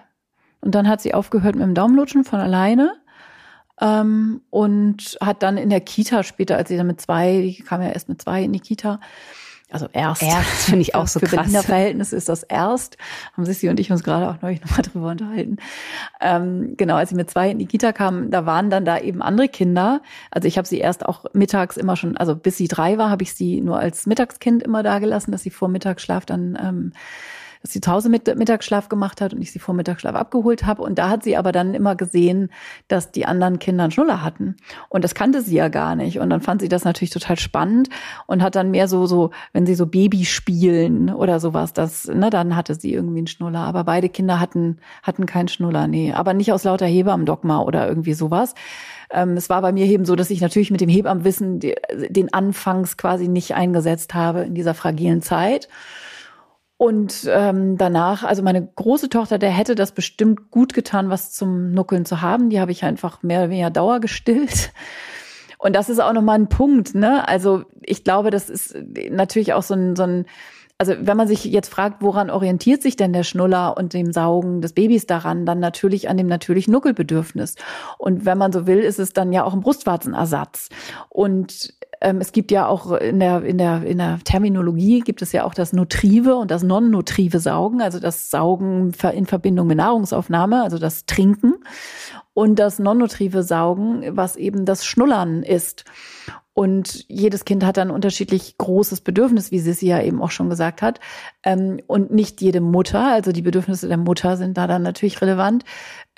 und dann hat sie aufgehört mit dem Daumenlutschen von alleine. Ähm, und hat dann in der Kita später, als sie dann mit zwei, die kam ja erst mit zwei in die Kita, also erst. Erst finde ich auch (laughs) so Für krass. Verhältnisse ist das erst. Haben Sissi und ich uns gerade auch neulich nochmal drüber unterhalten. Ähm, genau, als sie mit zwei in die Kita kam, da waren dann da eben andere Kinder. Also ich habe sie erst auch mittags immer schon, also bis sie drei war, habe ich sie nur als Mittagskind immer da gelassen, dass sie vor Mittagsschlaf dann ähm, dass sie zu Hause mit, Mittagsschlaf gemacht hat und ich sie vor Mittagsschlaf abgeholt habe. Und da hat sie aber dann immer gesehen, dass die anderen Kinder einen Schnuller hatten. Und das kannte sie ja gar nicht. Und dann fand sie das natürlich total spannend und hat dann mehr so, so, wenn sie so Baby spielen oder sowas, das, ne, dann hatte sie irgendwie einen Schnuller. Aber beide Kinder hatten, hatten keinen Schnuller, nee. Aber nicht aus lauter Hebammendogma oder irgendwie sowas. Ähm, es war bei mir eben so, dass ich natürlich mit dem Hebammenwissen den Anfangs quasi nicht eingesetzt habe in dieser fragilen Zeit. Und ähm, danach, also meine große Tochter, der hätte das bestimmt gut getan, was zum Nuckeln zu haben. Die habe ich einfach mehr oder weniger Dauer gestillt. Und das ist auch nochmal ein Punkt, ne? Also ich glaube, das ist natürlich auch so ein, so ein, also wenn man sich jetzt fragt, woran orientiert sich denn der Schnuller und dem Saugen des Babys daran, dann natürlich an dem natürlichen Nuckelbedürfnis. Und wenn man so will, ist es dann ja auch ein Brustwarzenersatz. Und es gibt ja auch in der, in der, in der Terminologie gibt es ja auch das nutrive und das non-nutrive Saugen, also das Saugen in Verbindung mit Nahrungsaufnahme, also das Trinken und das non-nutrive Saugen, was eben das Schnullern ist. Und jedes Kind hat ein unterschiedlich großes Bedürfnis, wie Sissi ja eben auch schon gesagt hat. Ähm, und nicht jede Mutter, also die Bedürfnisse der Mutter sind da dann natürlich relevant,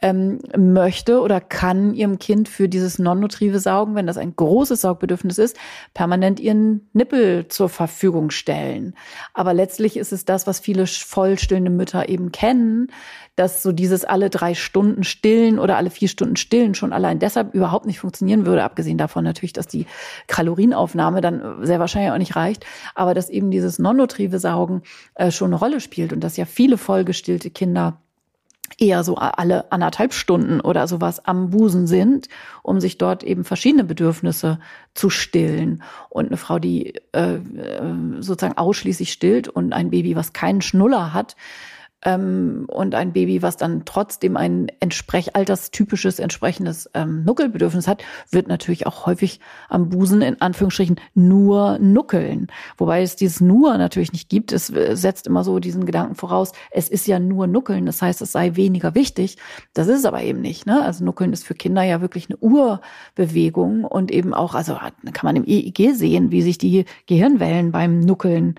ähm, möchte oder kann ihrem Kind für dieses non-nutrive Saugen, wenn das ein großes Saugbedürfnis ist, permanent ihren Nippel zur Verfügung stellen. Aber letztlich ist es das, was viele vollstillende Mütter eben kennen, dass so dieses alle drei Stunden stillen oder alle vier Stunden stillen schon allein deshalb überhaupt nicht funktionieren würde, abgesehen davon natürlich, dass die Kalorienaufnahme dann sehr wahrscheinlich auch nicht reicht, aber dass eben dieses non-nutrive Saugen äh, schon eine Rolle spielt und dass ja viele vollgestillte Kinder eher so alle anderthalb Stunden oder sowas am Busen sind, um sich dort eben verschiedene Bedürfnisse zu stillen. Und eine Frau, die äh, äh sozusagen ausschließlich stillt und ein Baby, was keinen Schnuller hat, ähm, und ein Baby, was dann trotzdem ein entsprech alterstypisches entsprechendes ähm, Nuckelbedürfnis hat, wird natürlich auch häufig am Busen in Anführungsstrichen nur nuckeln. Wobei es dieses nur natürlich nicht gibt. Es äh, setzt immer so diesen Gedanken voraus, es ist ja nur nuckeln, das heißt, es sei weniger wichtig. Das ist es aber eben nicht. Ne? Also nuckeln ist für Kinder ja wirklich eine Urbewegung und eben auch, also kann man im EEG sehen, wie sich die Gehirnwellen beim Nuckeln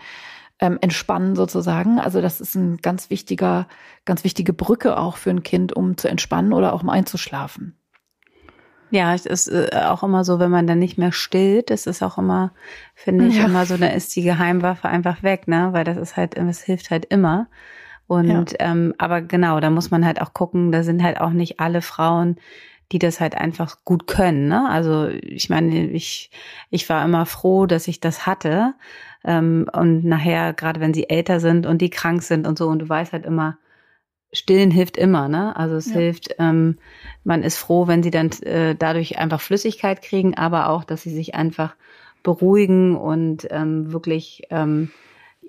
ähm, entspannen sozusagen. Also das ist ein ganz wichtiger, ganz wichtige Brücke auch für ein Kind, um zu entspannen oder auch um einzuschlafen. Ja, es ist äh, auch immer so, wenn man dann nicht mehr stillt, das ist auch immer, finde ich, ja. immer so, da ist die Geheimwaffe einfach weg, ne? Weil das ist halt, es hilft halt immer. Und ja. ähm, aber genau, da muss man halt auch gucken, da sind halt auch nicht alle Frauen, die das halt einfach gut können. Ne? Also ich meine, ich, ich war immer froh, dass ich das hatte. Ähm, und nachher, gerade wenn sie älter sind und die krank sind und so, und du weißt halt immer, Stillen hilft immer, ne? Also es ja. hilft, ähm, man ist froh, wenn sie dann äh, dadurch einfach Flüssigkeit kriegen, aber auch, dass sie sich einfach beruhigen und ähm, wirklich ähm,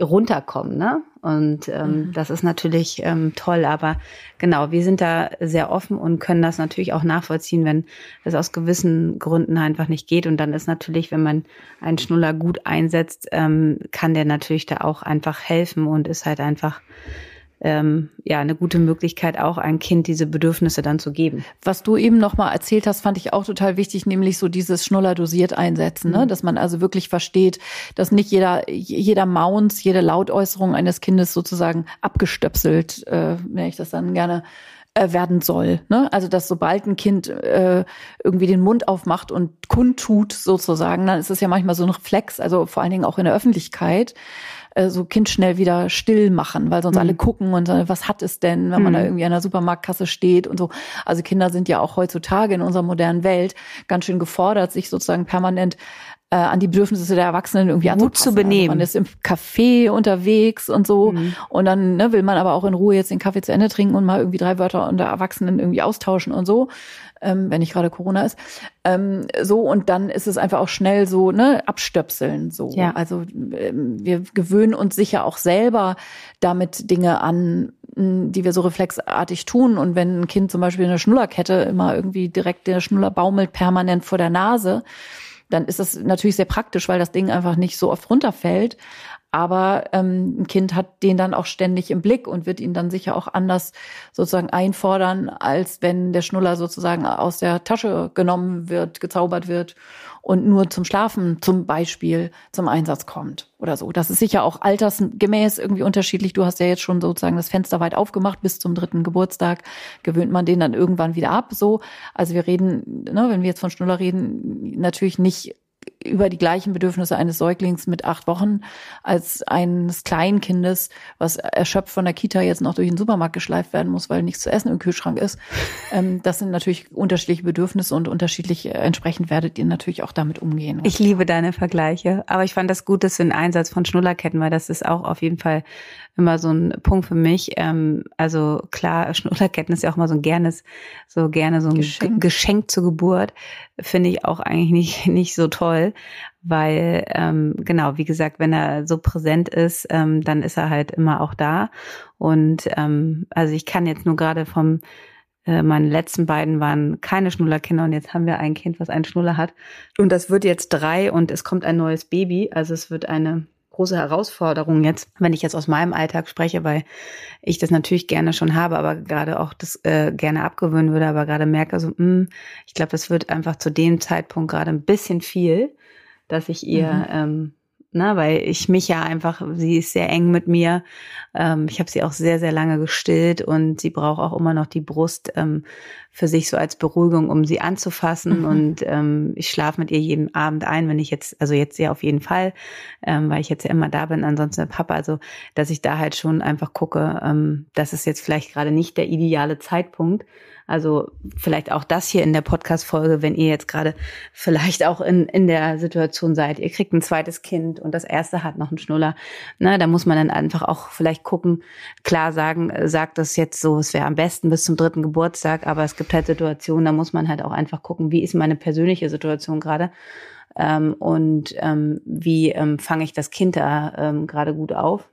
runterkommen, ne? Und ähm, mhm. das ist natürlich ähm, toll, aber genau, wir sind da sehr offen und können das natürlich auch nachvollziehen, wenn es aus gewissen Gründen einfach nicht geht. Und dann ist natürlich, wenn man einen Schnuller gut einsetzt, ähm, kann der natürlich da auch einfach helfen und ist halt einfach ähm, ja eine gute Möglichkeit, auch ein Kind diese Bedürfnisse dann zu geben. Was du eben noch mal erzählt hast, fand ich auch total wichtig, nämlich so dieses Schnuller dosiert einsetzen, ne? Mhm. dass man also wirklich versteht, dass nicht jeder jeder Mounts, jede Lautäußerung eines Kindes sozusagen abgestöpselt, äh, nenne ich das dann gerne äh, werden soll. Ne? Also dass sobald ein Kind äh, irgendwie den Mund aufmacht und kundtut sozusagen, dann ist es ja manchmal so ein Reflex, also vor allen Dingen auch in der Öffentlichkeit, äh, so Kind schnell wieder still machen, weil sonst mhm. alle gucken und sagen, was hat es denn, wenn man da mhm. irgendwie an der Supermarktkasse steht und so. Also Kinder sind ja auch heutzutage in unserer modernen Welt ganz schön gefordert, sich sozusagen permanent äh, an die Bedürfnisse der Erwachsenen irgendwie Gut zu benehmen. Also man ist im Café unterwegs und so mhm. und dann ne, will man aber auch in Ruhe jetzt den Kaffee zu Ende trinken und mal irgendwie drei Wörter unter Erwachsenen irgendwie austauschen und so ähm, wenn nicht gerade Corona ist. Ähm, so und dann ist es einfach auch schnell so, ne, abstöpseln. So. Ja. Also ähm, wir gewöhnen uns sicher auch selber damit Dinge an, die wir so reflexartig tun. Und wenn ein Kind zum Beispiel eine Schnullerkette immer irgendwie direkt der Schnuller baumelt permanent vor der Nase, dann ist das natürlich sehr praktisch, weil das Ding einfach nicht so oft runterfällt. Aber ähm, ein Kind hat den dann auch ständig im Blick und wird ihn dann sicher auch anders sozusagen einfordern, als wenn der Schnuller sozusagen aus der Tasche genommen wird, gezaubert wird und nur zum Schlafen zum Beispiel zum Einsatz kommt oder so. Das ist sicher auch altersgemäß irgendwie unterschiedlich. Du hast ja jetzt schon sozusagen das Fenster weit aufgemacht bis zum dritten Geburtstag. Gewöhnt man den dann irgendwann wieder ab, so. Also wir reden, ne, wenn wir jetzt von Schnuller reden, natürlich nicht über die gleichen Bedürfnisse eines Säuglings mit acht Wochen als eines Kleinkindes, was erschöpft von der Kita jetzt noch durch den Supermarkt geschleift werden muss, weil nichts zu essen im Kühlschrank ist. (laughs) Ähm, das sind natürlich unterschiedliche Bedürfnisse und unterschiedlich äh, entsprechend werdet ihr natürlich auch damit umgehen. Ich liebe deine Vergleiche, aber ich fand das gut, dass du den Einsatz von Schnullerketten, weil das ist auch auf jeden Fall immer so ein Punkt für mich. Ähm, also klar, (laughs) Schnullerketten ist ja auch mal so ein gernes, so gerne so ein Geschenk, Geschenk zur Geburt. Finde ich auch eigentlich nicht, (laughs) nicht so toll, weil ähm, genau, wie gesagt, wenn er so präsent ist, ähm, dann ist er halt immer auch da. Und ähm, also ich kann jetzt nur gerade vom äh, meine letzten beiden waren keine Schnullerkinder und jetzt haben wir ein Kind, was einen Schnuller hat. Und das wird jetzt drei und es kommt ein neues Baby. Also es wird eine große Herausforderung jetzt, wenn ich jetzt aus meinem Alltag spreche, weil ich das natürlich gerne schon habe, aber gerade auch das äh, gerne abgewöhnen würde, aber gerade merke so, mh, hm, ich glaube, das wird einfach zu dem Zeitpunkt gerade ein bisschen viel, dass ich ihr mhm. ähm, ne, weil ich mich ja einfach, sie ist sehr eng mit mir. Ähm, ich habe sie auch sehr, sehr lange gestillt und sie braucht auch immer noch die Brust ähm, für sich so als Beruhigung, um sie anzufassen. Mhm. Und ähm, ich schlafe mit ihr jeden Abend ein, wenn ich jetzt, also jetzt ja auf jeden Fall, ähm, weil ich jetzt ja immer da bin, ansonsten der Papa, also dass ich da halt schon einfach gucke, ähm, das ist jetzt vielleicht gerade nicht der ideale Zeitpunkt. Also vielleicht auch das hier in der Podcast-Folge, wenn ihr jetzt gerade vielleicht auch in, in der Situation seid, ihr kriegt ein zweites Kind und das erste hat noch einen Schnuller. Na, da muss man dann einfach auch vielleicht gucken, klar sagen, sagt das jetzt so, es wäre am besten bis zum dritten Geburtstag, aber es gibt halt Situationen, da muss man halt auch einfach gucken, wie ist meine persönliche Situation gerade. Ähm, und ähm, wie ähm, fange ich das Kind da ähm, gerade gut auf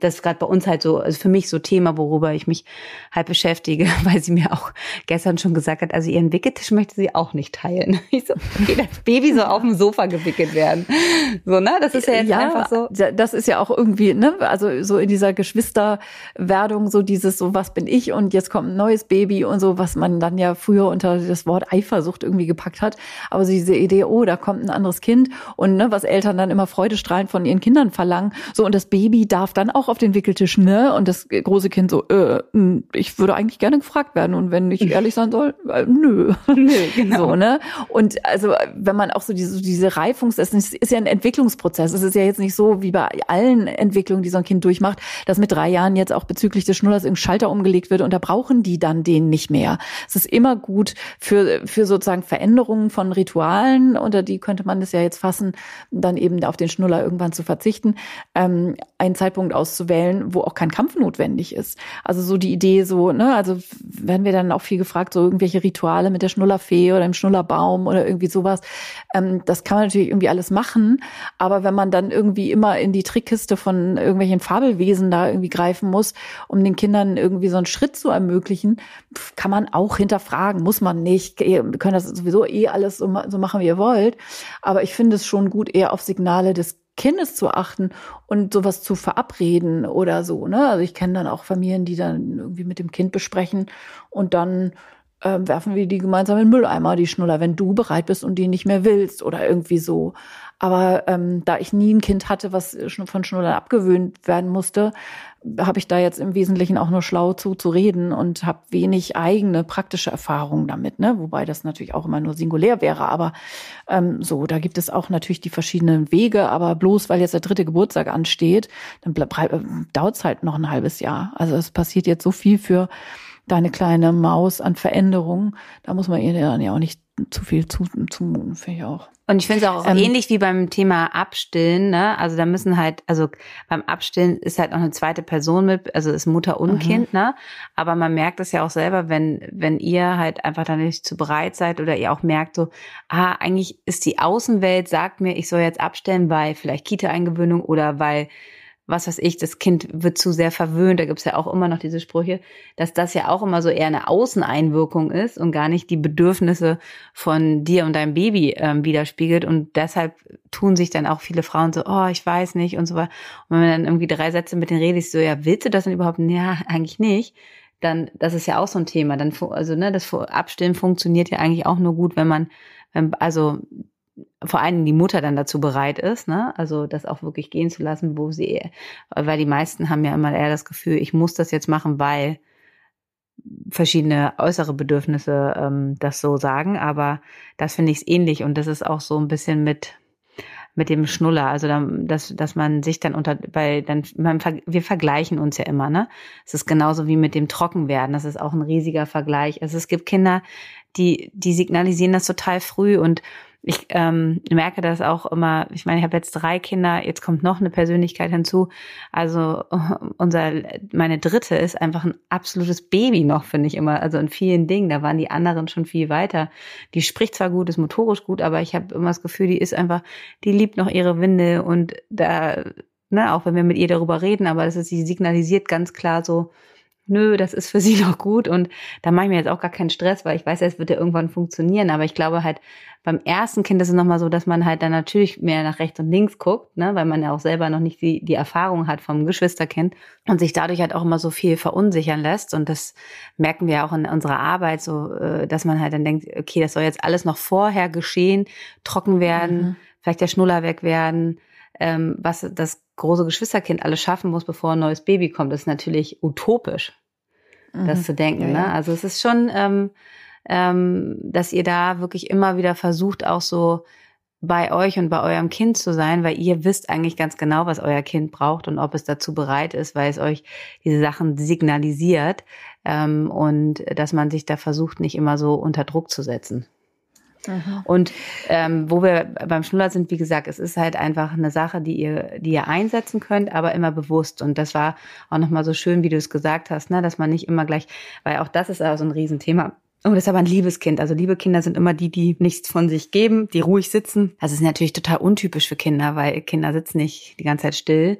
das ist gerade bei uns halt so, also für mich so Thema, worüber ich mich halt beschäftige, (laughs) weil sie mir auch gestern schon gesagt hat, also ihren Wickeltisch möchte sie auch nicht teilen. (laughs) Ich so, okay, das Baby soll auf dem Sofa gewickelt werden. So, ne? Das ist ja jetzt ja, einfach so. Das ist ja auch irgendwie, ne? Also so in dieser Geschwisterwerdung, so dieses, so was bin ich und jetzt kommt ein neues Baby und so, was man dann ja früher unter das Wort Eifersucht irgendwie gepackt hat. Aber so diese Idee, oh, da kommt ein anderes Kind und ne, was Eltern dann immer freudestrahlend von ihren Kindern verlangen. So, und das Baby darf dann auch auf den Wickeltisch, ne? Und das große Kind so, äh, ich würde eigentlich gerne gefragt werden. Und wenn ich ehrlich sein soll, äh, nö. Nö, (laughs) genau. So, ne? Und also, wenn man auch so diese, diese Reifungs, es ist ja ein Entwicklungsprozess. Es ist ja jetzt nicht so, wie bei allen Entwicklungen, die so ein Kind durchmacht, dass mit drei Jahren jetzt auch bezüglich des Schnullers im Schalter umgelegt wird und da brauchen die dann den nicht mehr. Es ist immer gut für, für sozusagen Veränderungen von Ritualen, unter die könnte man das ja jetzt fassen, dann eben auf den Schnuller irgendwann zu verzichten, ähm, einen Zeitpunkt auszusuchen, auszuwählen, wo auch kein Kampf notwendig ist. Also so die Idee so, ne, also werden wir dann auch viel gefragt, so irgendwelche Rituale mit der Schnullerfee oder dem Schnullerbaum oder irgendwie sowas. Ähm, das kann man natürlich irgendwie alles machen, aber wenn man dann irgendwie immer in die Trickkiste von irgendwelchen Fabelwesen da irgendwie greifen muss, um den Kindern irgendwie so einen Schritt zu ermöglichen, kann man auch hinterfragen, muss man nicht. Ihr könnt das sowieso eh alles so, so machen, wie ihr wollt. Aber ich finde es schon gut, eher auf Signale des Kindes zu achten und sowas zu verabreden oder so. Ne? Also ich kenne dann auch Familien, die dann irgendwie mit dem Kind besprechen und dann ähm, werfen wir die gemeinsam in den Mülleimer, die Schnuller, wenn du bereit bist und die nicht mehr willst oder irgendwie so. Aber ähm, da ich nie ein Kind hatte, was von Schnullern abgewöhnt werden musste, habe ich da jetzt im Wesentlichen auch nur schlau zu, zu reden und habe wenig eigene praktische Erfahrungen damit, ne? Wobei das natürlich auch immer nur singulär wäre. Aber ähm, so, da gibt es auch natürlich die verschiedenen Wege, aber bloß weil jetzt der dritte Geburtstag ansteht, dann dauert es halt noch ein halbes Jahr. Also es passiert jetzt so viel für deine kleine Maus an Veränderungen. Da muss man ihr dann ja auch nicht zu viel zumuten, finde ich auch. Und ich finde es auch ähm, ähnlich wie beim Thema Abstillen, ne? Also da müssen halt, also beim Abstillen ist halt noch eine zweite Person mit, also ist Mutter und mhm. Kind, ne? Aber man merkt es ja auch selber, wenn, wenn ihr halt einfach dann nicht zu bereit seid oder ihr auch merkt so, ah, eigentlich ist die Außenwelt, sagt mir, ich soll jetzt abstellen, weil vielleicht Kita-Eingewöhnung oder weil was weiß ich, das Kind wird zu sehr verwöhnt, da gibt's ja auch immer noch diese Sprüche, dass das ja auch immer so eher eine Außeneinwirkung ist und gar nicht die Bedürfnisse von dir und deinem Baby ähm, widerspiegelt. Und deshalb tun sich dann auch viele Frauen so, oh, ich weiß nicht und so weiter. Und wenn man dann irgendwie drei Sätze mit denen redest, so, ja, willst du das denn überhaupt? Ja, eigentlich nicht. Dann, das ist ja auch so ein Thema. Dann, also, ne, das Abstillen funktioniert ja eigentlich auch nur gut, wenn man, wenn, also vor allem die Mutter dann dazu bereit ist, ne? Also das auch wirklich gehen zu lassen, wo sie, weil die meisten haben ja immer eher das Gefühl, ich muss das jetzt machen, weil verschiedene äußere Bedürfnisse ähm, das so sagen, aber das finde ich ähnlich und das ist auch so ein bisschen mit mit dem Schnuller, also dann, dass dass man sich dann unter, weil dann man, wir vergleichen uns ja immer, ne? Es ist genauso wie mit dem Trockenwerden, das ist auch ein riesiger Vergleich. Also es gibt Kinder, die die signalisieren das total früh und ich ähm, merke das auch immer, ich meine, ich habe jetzt drei Kinder, jetzt kommt noch eine Persönlichkeit hinzu. Also (laughs) unser, meine dritte ist einfach ein absolutes Baby noch, finde ich immer. Also in vielen Dingen, da waren die anderen schon viel weiter. Die spricht zwar gut, ist motorisch gut, aber ich habe immer das Gefühl, die ist einfach, die liebt noch ihre Winde und da, ne, auch wenn wir mit ihr darüber reden, aber das ist, sie signalisiert ganz klar so, nö, das ist für (laughs) sie noch gut und da mache ich mir jetzt auch gar keinen Stress, weil ich weiß, es wird ja irgendwann funktionieren. Aber ich glaube halt, beim ersten Kind ist es nochmal so, dass man halt dann natürlich mehr nach rechts und links guckt, ne, weil man ja auch selber noch nicht die, die Erfahrung hat vom Geschwisterkind und sich dadurch halt auch immer so viel verunsichern lässt. Und das merken wir auch in unserer Arbeit, so, äh, dass man halt dann denkt, okay, das soll jetzt alles noch vorher geschehen, trocken werden, mhm. vielleicht der Schnuller weg werden, ähm, was das große Geschwisterkind alles schaffen muss, bevor ein neues Baby kommt, ist natürlich utopisch, mhm. das zu denken. Ja, ne? Also es ist schon, ähm, ähm, dass ihr da wirklich immer wieder versucht, auch so bei euch und bei eurem Kind zu sein, weil ihr wisst eigentlich ganz genau, was euer Kind braucht und ob es dazu bereit ist, weil es euch diese Sachen signalisiert ähm, und dass man sich da versucht, nicht immer so unter Druck zu setzen. Mhm. Und ähm, wo wir beim Schnuller sind, wie gesagt, es ist halt einfach eine Sache, die ihr, die ihr einsetzen könnt, aber immer bewusst. Und das war auch nochmal so schön, wie du es gesagt hast, ne, dass man nicht immer gleich, weil auch das ist auch so ein Riesenthema. Oh, das ist aber ein liebes Kind. Also liebe Kinder sind immer die, die nichts von sich geben, die ruhig sitzen. Das ist natürlich total untypisch für Kinder, weil Kinder sitzen nicht die ganze Zeit still.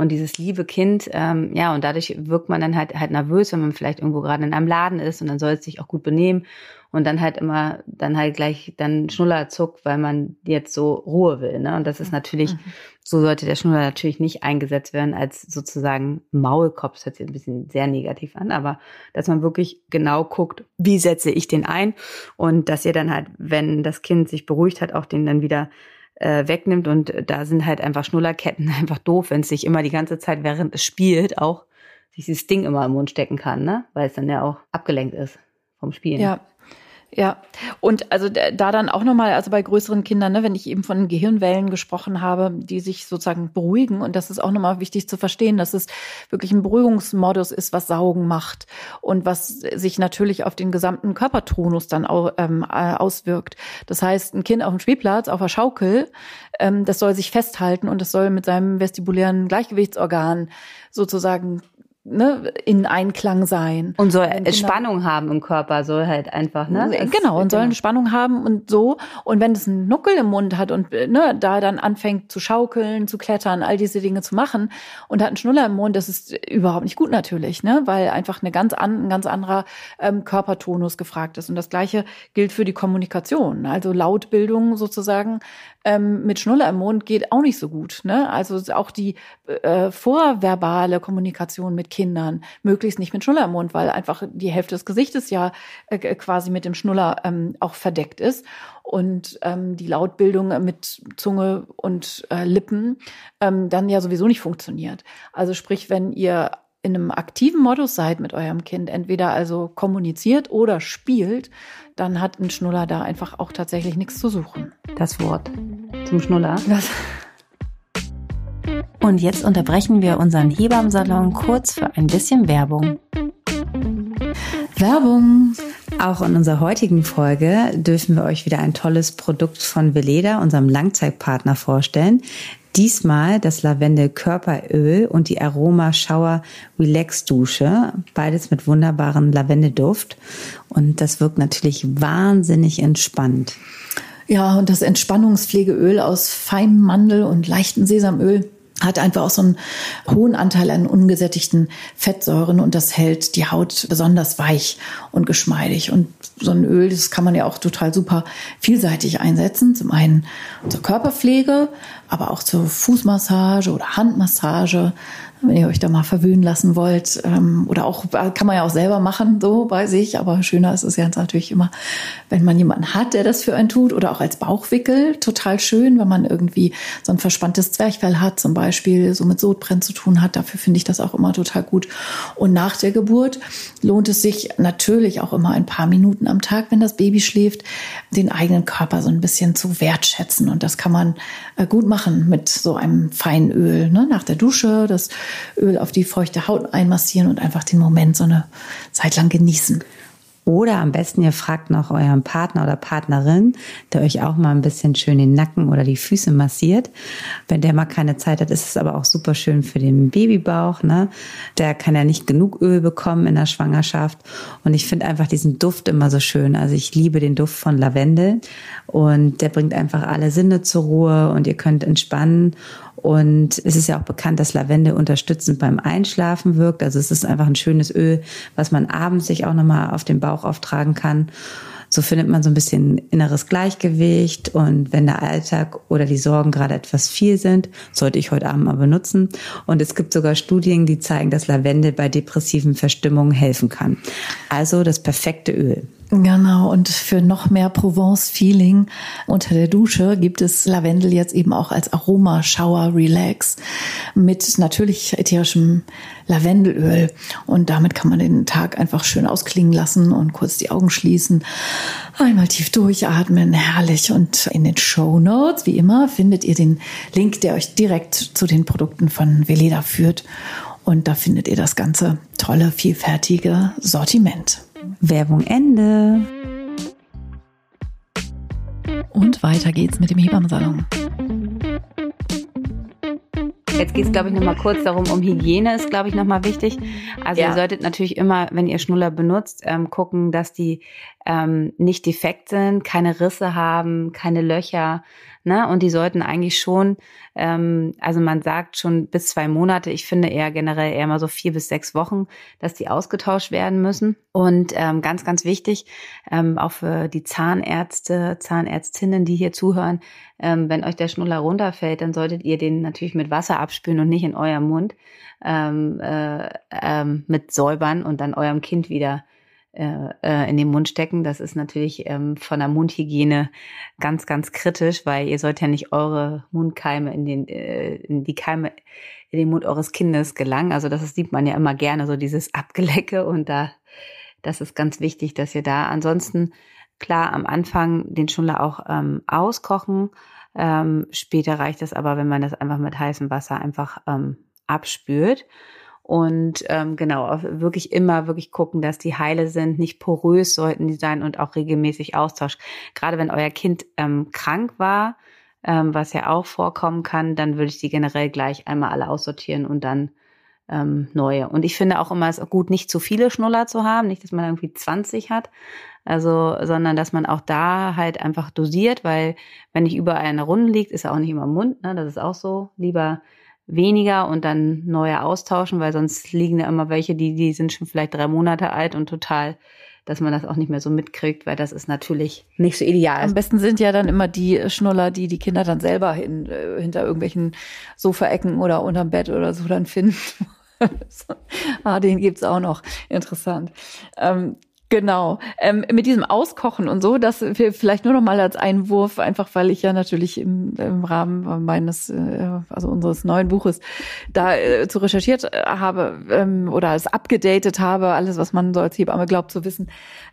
Und dieses liebe Kind, ähm, ja, und dadurch wirkt man dann halt halt nervös, wenn man vielleicht irgendwo gerade in einem Laden ist und dann soll es sich auch gut benehmen und dann halt immer dann halt gleich dann Schnuller zuckt, weil man jetzt so Ruhe will. Ne? Und das ist natürlich, mhm. so sollte der Schnuller natürlich nicht eingesetzt werden als sozusagen Maulkopf. Das hört sich ein bisschen sehr negativ an, aber dass man wirklich genau guckt, wie setze ich den ein und dass ihr dann halt, wenn das Kind sich beruhigt hat, auch den dann wieder äh, wegnimmt und da sind halt einfach Schnullerketten (laughs) einfach doof, wenn es sich immer die ganze Zeit, während es spielt, auch dieses Ding immer im Mund stecken kann, ne? Weil es dann ja auch abgelenkt ist vom Spielen. Ja, Ja, und also da dann auch nochmal, also bei größeren Kindern, ne, wenn ich eben von Gehirnwellen gesprochen habe, die sich sozusagen beruhigen, und das ist auch nochmal wichtig zu verstehen, dass es wirklich ein Beruhigungsmodus ist, was Saugen macht und was sich natürlich auf den gesamten Körpertonus dann auch, ähm, äh, auswirkt. Das heißt, ein Kind auf dem Spielplatz, auf der Schaukel, ähm, das soll sich festhalten und das soll mit seinem vestibulären Gleichgewichtsorgan sozusagen ne, in Einklang sein. Und soll und Spannung haben im Körper, soll halt einfach, ne? Das genau, und soll eine Spannung haben und so. Und wenn es einen Nuckel im Mund hat und ne, da dann anfängt zu schaukeln, zu klettern, all diese Dinge zu machen und hat einen Schnuller im Mund, das ist überhaupt nicht gut natürlich, ne? Weil einfach eine ganz an, ein ganz anderer ähm, Körpertonus gefragt ist. Und das gleiche gilt für die Kommunikation. Also Lautbildung sozusagen ähm, mit Schnuller im Mund geht auch nicht so gut. Ne? Also auch die äh, vorverbale Kommunikation mit Kindern möglichst nicht mit Schnuller im Mund, weil einfach die Hälfte des Gesichtes ja äh, quasi mit dem Schnuller ähm, auch verdeckt ist und ähm, die Lautbildung mit Zunge und äh, Lippen ähm, dann ja sowieso nicht funktioniert. Also sprich, wenn ihr in einem aktiven Modus seid mit eurem Kind, entweder also kommuniziert oder spielt, dann hat ein Schnuller da einfach auch tatsächlich nichts zu suchen. Das Wort zum Schnuller. Was? Und jetzt unterbrechen wir unseren Hebammsalon kurz für ein bisschen Werbung. Werbung! Auch in unserer heutigen Folge dürfen wir euch wieder ein tolles Produkt von Veleda, unserem Langzeitpartner, vorstellen. Diesmal das Lavendel Körperöl und die Aroma Shower Relax Dusche. Beides mit wunderbaren Lavendelduft. Und das wirkt natürlich wahnsinnig entspannt. Ja, und das Entspannungspflegeöl aus feinem Mandel und leichtem Sesamöl hat einfach auch so einen hohen Anteil an ungesättigten Fettsäuren und das hält die Haut besonders weich und geschmeidig. Und so ein Öl, das kann man ja auch total super vielseitig einsetzen. Zum einen zur Körperpflege, aber auch zur Fußmassage oder Handmassage, wenn ihr euch da mal verwöhnen lassen wollt. Ähm, oder auch, kann man ja auch selber machen, so bei sich. Aber schöner ist es ja natürlich immer, wenn man jemanden hat, der das für einen tut. Oder auch als Bauchwickel. Total schön, wenn man irgendwie so ein verspanntes Zwerchfell hat, zum Beispiel, so mit Sodbrennen zu tun hat. Dafür finde ich das auch immer total gut. Und nach der Geburt lohnt es sich natürlich auch immer ein paar Minuten am Tag, wenn das Baby schläft, den eigenen Körper so ein bisschen zu wertschätzen. Und das kann man äh, gut machen mit so einem feinen Öl. Ne? Nach der Dusche, das Öl auf die feuchte Haut einmassieren und einfach den Moment so eine Zeit lang genießen. Oder am besten, ihr fragt noch euren Partner oder Partnerin, der euch auch mal ein bisschen schön den Nacken oder die Füße massiert. Wenn der mal keine Zeit hat, ist es aber auch super schön für den Babybauch. Ne? Der kann ja nicht genug Öl bekommen in der Schwangerschaft. Und ich finde einfach diesen Duft immer so schön. Also ich liebe den Duft von Lavendel und der bringt einfach alle Sinne zur Ruhe und ihr könnt entspannen. Und es ist ja auch bekannt, dass Lavendel unterstützend beim Einschlafen wirkt. Also es ist einfach ein schönes Öl, was man abends sich auch nochmal auf den Bauch auftragen kann. So findet man so ein bisschen inneres Gleichgewicht und wenn der Alltag oder die Sorgen gerade etwas viel sind, sollte ich heute Abend mal benutzen. Und es gibt sogar Studien, die zeigen, dass Lavendel bei depressiven Verstimmungen helfen kann. Also das perfekte Öl. Genau, und für noch mehr Provence-Feeling unter der Dusche gibt es Lavendel jetzt eben auch als Aroma Shower Relax mit natürlich ätherischem Lavendelöl. Und damit kann man den Tag einfach schön ausklingen lassen und kurz die Augen schließen. Einmal tief durchatmen, herrlich. Und in den Show Notes, wie immer, findet ihr den Link, der euch direkt zu den Produkten von Veleda führt. Und da findet ihr das ganze tolle, vielfältige Sortiment. Werbung Ende. Und weiter geht's mit dem Hebammensalon. Jetzt geht es, glaube ich, nochmal kurz darum, um Hygiene ist, glaube ich, nochmal wichtig. Also ja. ihr solltet natürlich immer, wenn ihr Schnuller benutzt, ähm, gucken, dass die ähm, nicht defekt sind, keine Risse haben, keine Löcher. Ne? Und die sollten eigentlich schon, ähm, also man sagt schon bis zwei Monate, ich finde eher generell eher mal so vier bis sechs Wochen, dass die ausgetauscht werden müssen. Und ähm, ganz, ganz wichtig, ähm, auch für die Zahnärzte, Zahnärztinnen, die hier zuhören, ähm, wenn euch der Schnuller runterfällt, dann solltet ihr den natürlich mit Wasser abspülen und nicht in eurem Mund ähm, äh, ähm, mit säubern und dann eurem Kind wieder in den Mund stecken. Das ist natürlich ähm, von der Mundhygiene ganz, ganz kritisch, weil ihr sollt ja nicht eure Mundkeime in den, äh, in die Keime in den Mund eures Kindes gelangen. Also das sieht man ja immer gerne, so dieses (laughs) Abgelecke und da, das ist ganz wichtig, dass ihr da ansonsten klar am Anfang den Schnuller auch ähm, auskochen. Ähm, später reicht es aber, wenn man das einfach mit heißem Wasser einfach ähm, abspült. Und ähm, genau, wirklich immer wirklich gucken, dass die heile sind, nicht porös sollten die sein und auch regelmäßig Austausch. Gerade wenn euer Kind ähm, krank war, ähm, was ja auch vorkommen kann, dann würde ich die generell gleich einmal alle aussortieren und dann ähm, neue. Und ich finde auch immer, es ist gut, nicht zu viele Schnuller zu haben, nicht, dass man irgendwie 20 hat, also, sondern dass man auch da halt einfach dosiert, weil wenn nicht überall eine Runde liegt, ist er auch nicht immer im Mund, ne? Das ist auch so. Lieber weniger und dann neue austauschen, weil sonst liegen da immer welche, die, die sind schon vielleicht drei Monate alt und total dass man das auch nicht mehr so mitkriegt, weil das ist natürlich nicht so ideal. Am besten sind ja dann immer die Schnuller, die die Kinder dann selber hin, äh, hinter irgendwelchen Sofaecken oder unterm Bett oder so dann finden. (laughs) ah, den gibt's auch noch. Interessant. Ähm, Genau. Ähm, mit diesem Auskochen und so, das vielleicht nur noch mal als Einwurf, einfach weil ich ja natürlich im, im Rahmen meines, äh, also unseres neuen Buches da äh, zu recherchiert äh, habe ähm, oder es abgedatet habe, alles, was man so als Hebamme glaubt zu wissen.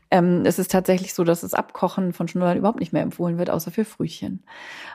Ähm, es ist tatsächlich so, dass das Abkochen von Schnullern überhaupt nicht mehr empfohlen wird, außer für Frühchen.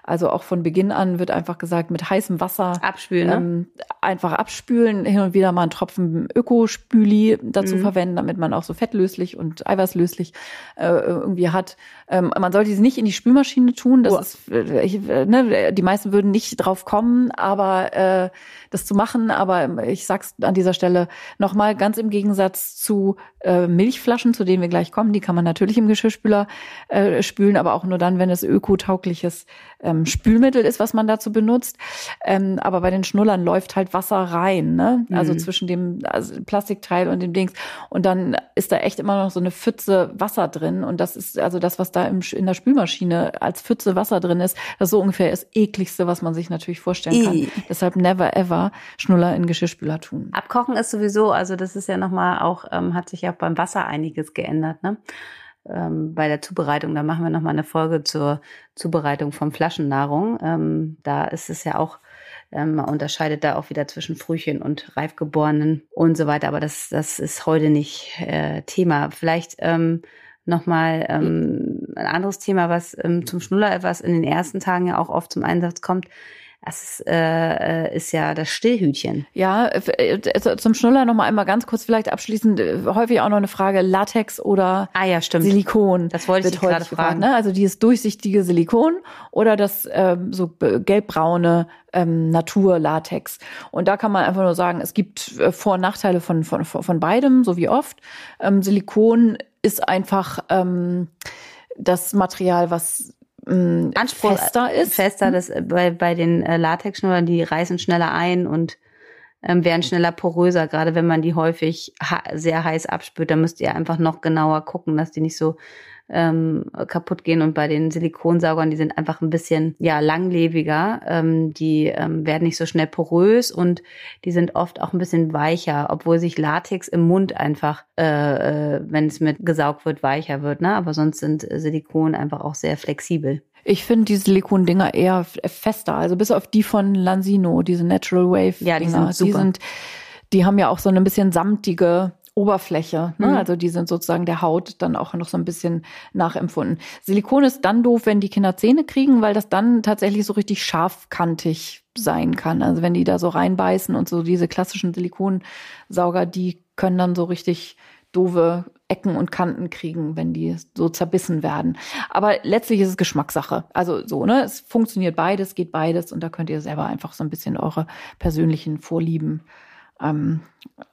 Also auch von Beginn an wird einfach gesagt, mit heißem Wasser abspülen, ne? ähm, einfach abspülen, hin und wieder mal einen Tropfen Ökospüli dazu mhm. verwenden, damit man auch so fettlöslich und eiweißlöslich äh, irgendwie hat. Ähm, man sollte sie nicht in die Spülmaschine tun. Das oh. ist, äh, äh, ne, die meisten würden nicht drauf kommen, aber äh, das zu machen. Aber ich sag's an dieser Stelle nochmal ganz im Gegensatz zu äh, Milchflaschen, zu denen wir gleich kommen. Die kann man natürlich im Geschirrspüler äh, spülen, aber auch nur dann, wenn es ökotaugliches ähm, Spülmittel ist, was man dazu benutzt. Ähm, aber bei den Schnullern läuft halt Wasser rein, ne? Also mhm. zwischen dem also Plastikteil und dem Dings. Und dann ist da echt immer noch so eine Pfütze Wasser drin. Und das ist also das, was da im, in der Spülmaschine als Pfütze Wasser drin ist, das ist so ungefähr das ekligste, was man sich natürlich vorstellen kann. I. Deshalb never ever Schnuller in Geschirrspüler tun. Abkochen ist sowieso, also das ist ja nochmal auch, ähm, hat sich ja auch beim Wasser einiges geändert, ne? ähm, bei der Zubereitung. Da machen wir nochmal eine Folge zur Zubereitung von Flaschennahrung. Ähm, da ist es ja auch, ähm, man unterscheidet da auch wieder zwischen Frühchen und Reifgeborenen und so weiter. Aber das, das ist heute nicht äh, Thema. Vielleicht ähm, nochmal ähm, ein anderes Thema, was ähm, zum Schnuller etwas in den ersten Tagen ja auch oft zum Einsatz kommt, das ist, äh, äh, ist ja das Stillhütchen. Ja, äh, äh, zum Schnuller noch mal einmal ganz kurz vielleicht abschließend häufig auch noch eine Frage Latex oder ah, ja, stimmt. Silikon. Das wollte ich gerade fragen. ne? Also dieses durchsichtige Silikon oder das ähm, so gelbbraune ähm, Naturlatex. Und da kann man einfach nur sagen, es gibt Vor- und Nachteile von, von, von beidem, so wie oft. Ähm, Silikon ist einfach ähm, das Material, was mh, Anspruch fester ist. Fester, das äh, bei, bei den äh, Latexschnullern, die reißen schneller ein und ähm, werden schneller poröser, gerade wenn man die häufig sehr heiß abspült, da müsst ihr einfach noch genauer gucken, dass die nicht so ähm, kaputt gehen. Und bei den Silikonsaugern, die sind einfach ein bisschen ja langlebiger. Ähm, die ähm, werden nicht so schnell porös und die sind oft auch ein bisschen weicher, obwohl sich Latex im Mund einfach, äh, äh, wenn es mit gesaugt wird, weicher wird. Ne? Aber sonst sind Silikon einfach auch sehr flexibel. Ich finde die Silikondinger eher fester, also bis auf die von Lansino, diese Natural Wave. Ja, die sind super. Die, sind, die haben ja auch so eine bisschen samtige Oberfläche. Ne? Mhm. Also die sind sozusagen der Haut dann auch noch so ein bisschen nachempfunden. Silikon ist dann doof, wenn die Kinder Zähne kriegen, weil das dann tatsächlich so richtig scharfkantig sein kann. Also wenn die da so reinbeißen und so diese klassischen Silikonsauger, die können dann so richtig doofe Ecken und Kanten kriegen, wenn die so zerbissen werden. Aber letztlich ist es Geschmackssache. Also so, ne? Es funktioniert beides, geht beides und da könnt ihr selber einfach so ein bisschen eure persönlichen Vorlieben ähm,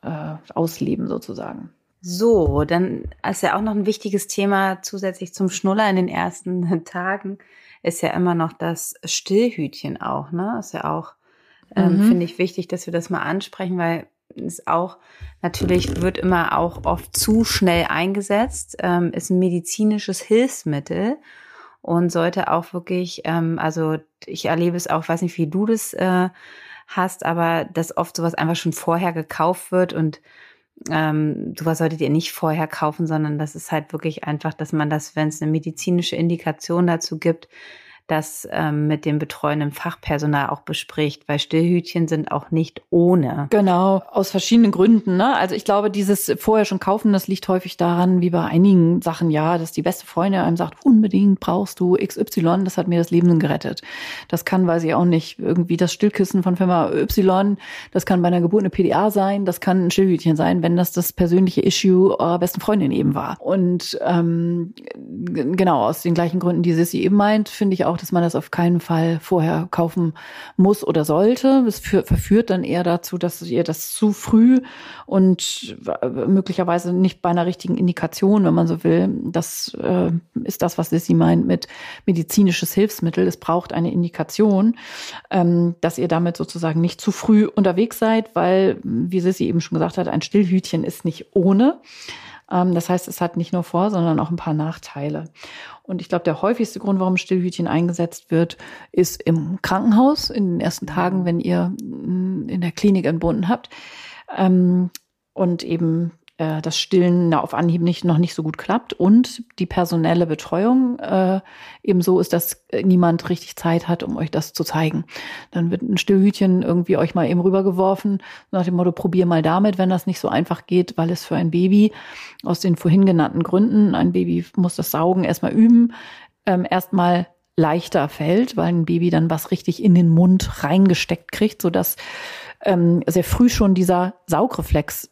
äh, ausleben sozusagen. So, dann ist ja auch noch ein wichtiges Thema zusätzlich zum Schnuller in den ersten (laughs) Tagen ist ja immer noch das Stillhütchen auch, ne? Ist ja auch, ähm, mhm. finde ich wichtig, dass wir das mal ansprechen, weil es auch natürlich wird immer auch oft zu schnell eingesetzt, ähm, ist ein medizinisches Hilfsmittel und sollte auch wirklich, ähm, also ich erlebe es auch, weiß nicht, wie du das äh, hast, aber dass oft sowas einfach schon vorher gekauft wird und ähm, sowas solltet ihr nicht vorher kaufen, sondern das ist halt wirklich einfach, dass man das, wenn es eine medizinische Indikation dazu gibt, das ähm, mit dem betreuenden Fachpersonal auch bespricht, weil Stillhütchen sind auch nicht ohne. Genau, aus verschiedenen Gründen. Ne? Also ich glaube, dieses vorher schon kaufen, das liegt häufig daran, wie bei einigen Sachen, ja, dass die beste Freundin einem sagt, unbedingt brauchst du XY, das hat mir das Leben gerettet. Das kann, weiß ich auch nicht, irgendwie das Stillkissen von Firma Y, das kann bei einer Geburt eine PDA sein, das kann ein Stillhütchen sein, wenn das das persönliche Issue eurer besten Freundin eben war. Und ähm, genau, aus den gleichen Gründen, die Sissy eben meint, finde ich auch, dass man das auf keinen Fall vorher kaufen muss oder sollte. Es verführt dann eher dazu, dass ihr das zu früh und möglicherweise nicht bei einer richtigen Indikation, wenn man so will, das äh, ist das, was Sissy meint mit medizinisches Hilfsmittel. Es braucht eine Indikation, ähm, dass ihr damit sozusagen nicht zu früh unterwegs seid, weil, wie Sissy eben schon gesagt hat, ein Stillhütchen ist nicht ohne. Ähm, das heißt, es hat nicht nur Vor-, sondern auch ein paar Nachteile. Und ich glaube, der häufigste Grund, warum Stillhütchen eingesetzt wird, ist im Krankenhaus in den ersten Tagen, wenn ihr mm, in der Klinik entbunden habt. Ähm, und eben äh, das Stillen auf Anhieb nicht, noch nicht so gut klappt und die personelle Betreuung äh, ebenso ist, dass niemand richtig Zeit hat, um euch das zu zeigen. Dann wird ein Stillhütchen irgendwie euch mal eben rübergeworfen, nach dem Motto, probier mal damit, wenn das nicht so einfach geht, weil es für ein Baby aus den vorhin genannten Gründen, ein Baby muss das Saugen erstmal üben, ähm, erstmal leichter fällt, weil ein Baby dann was richtig in den Mund reingesteckt kriegt, sodass ähm, sehr früh schon dieser Saugreflex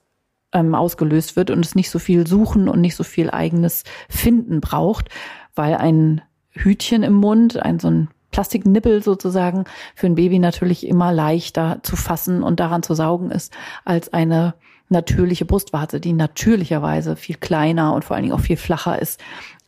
ähm, ausgelöst wird und es nicht so viel Suchen und nicht so viel eigenes Finden braucht, weil ein Hütchen im Mund, ein so ein Plastiknippel sozusagen für ein Baby natürlich immer leichter zu fassen und daran zu saugen ist als eine natürliche Brustwarze, die natürlicherweise viel kleiner und vor allen Dingen auch viel flacher ist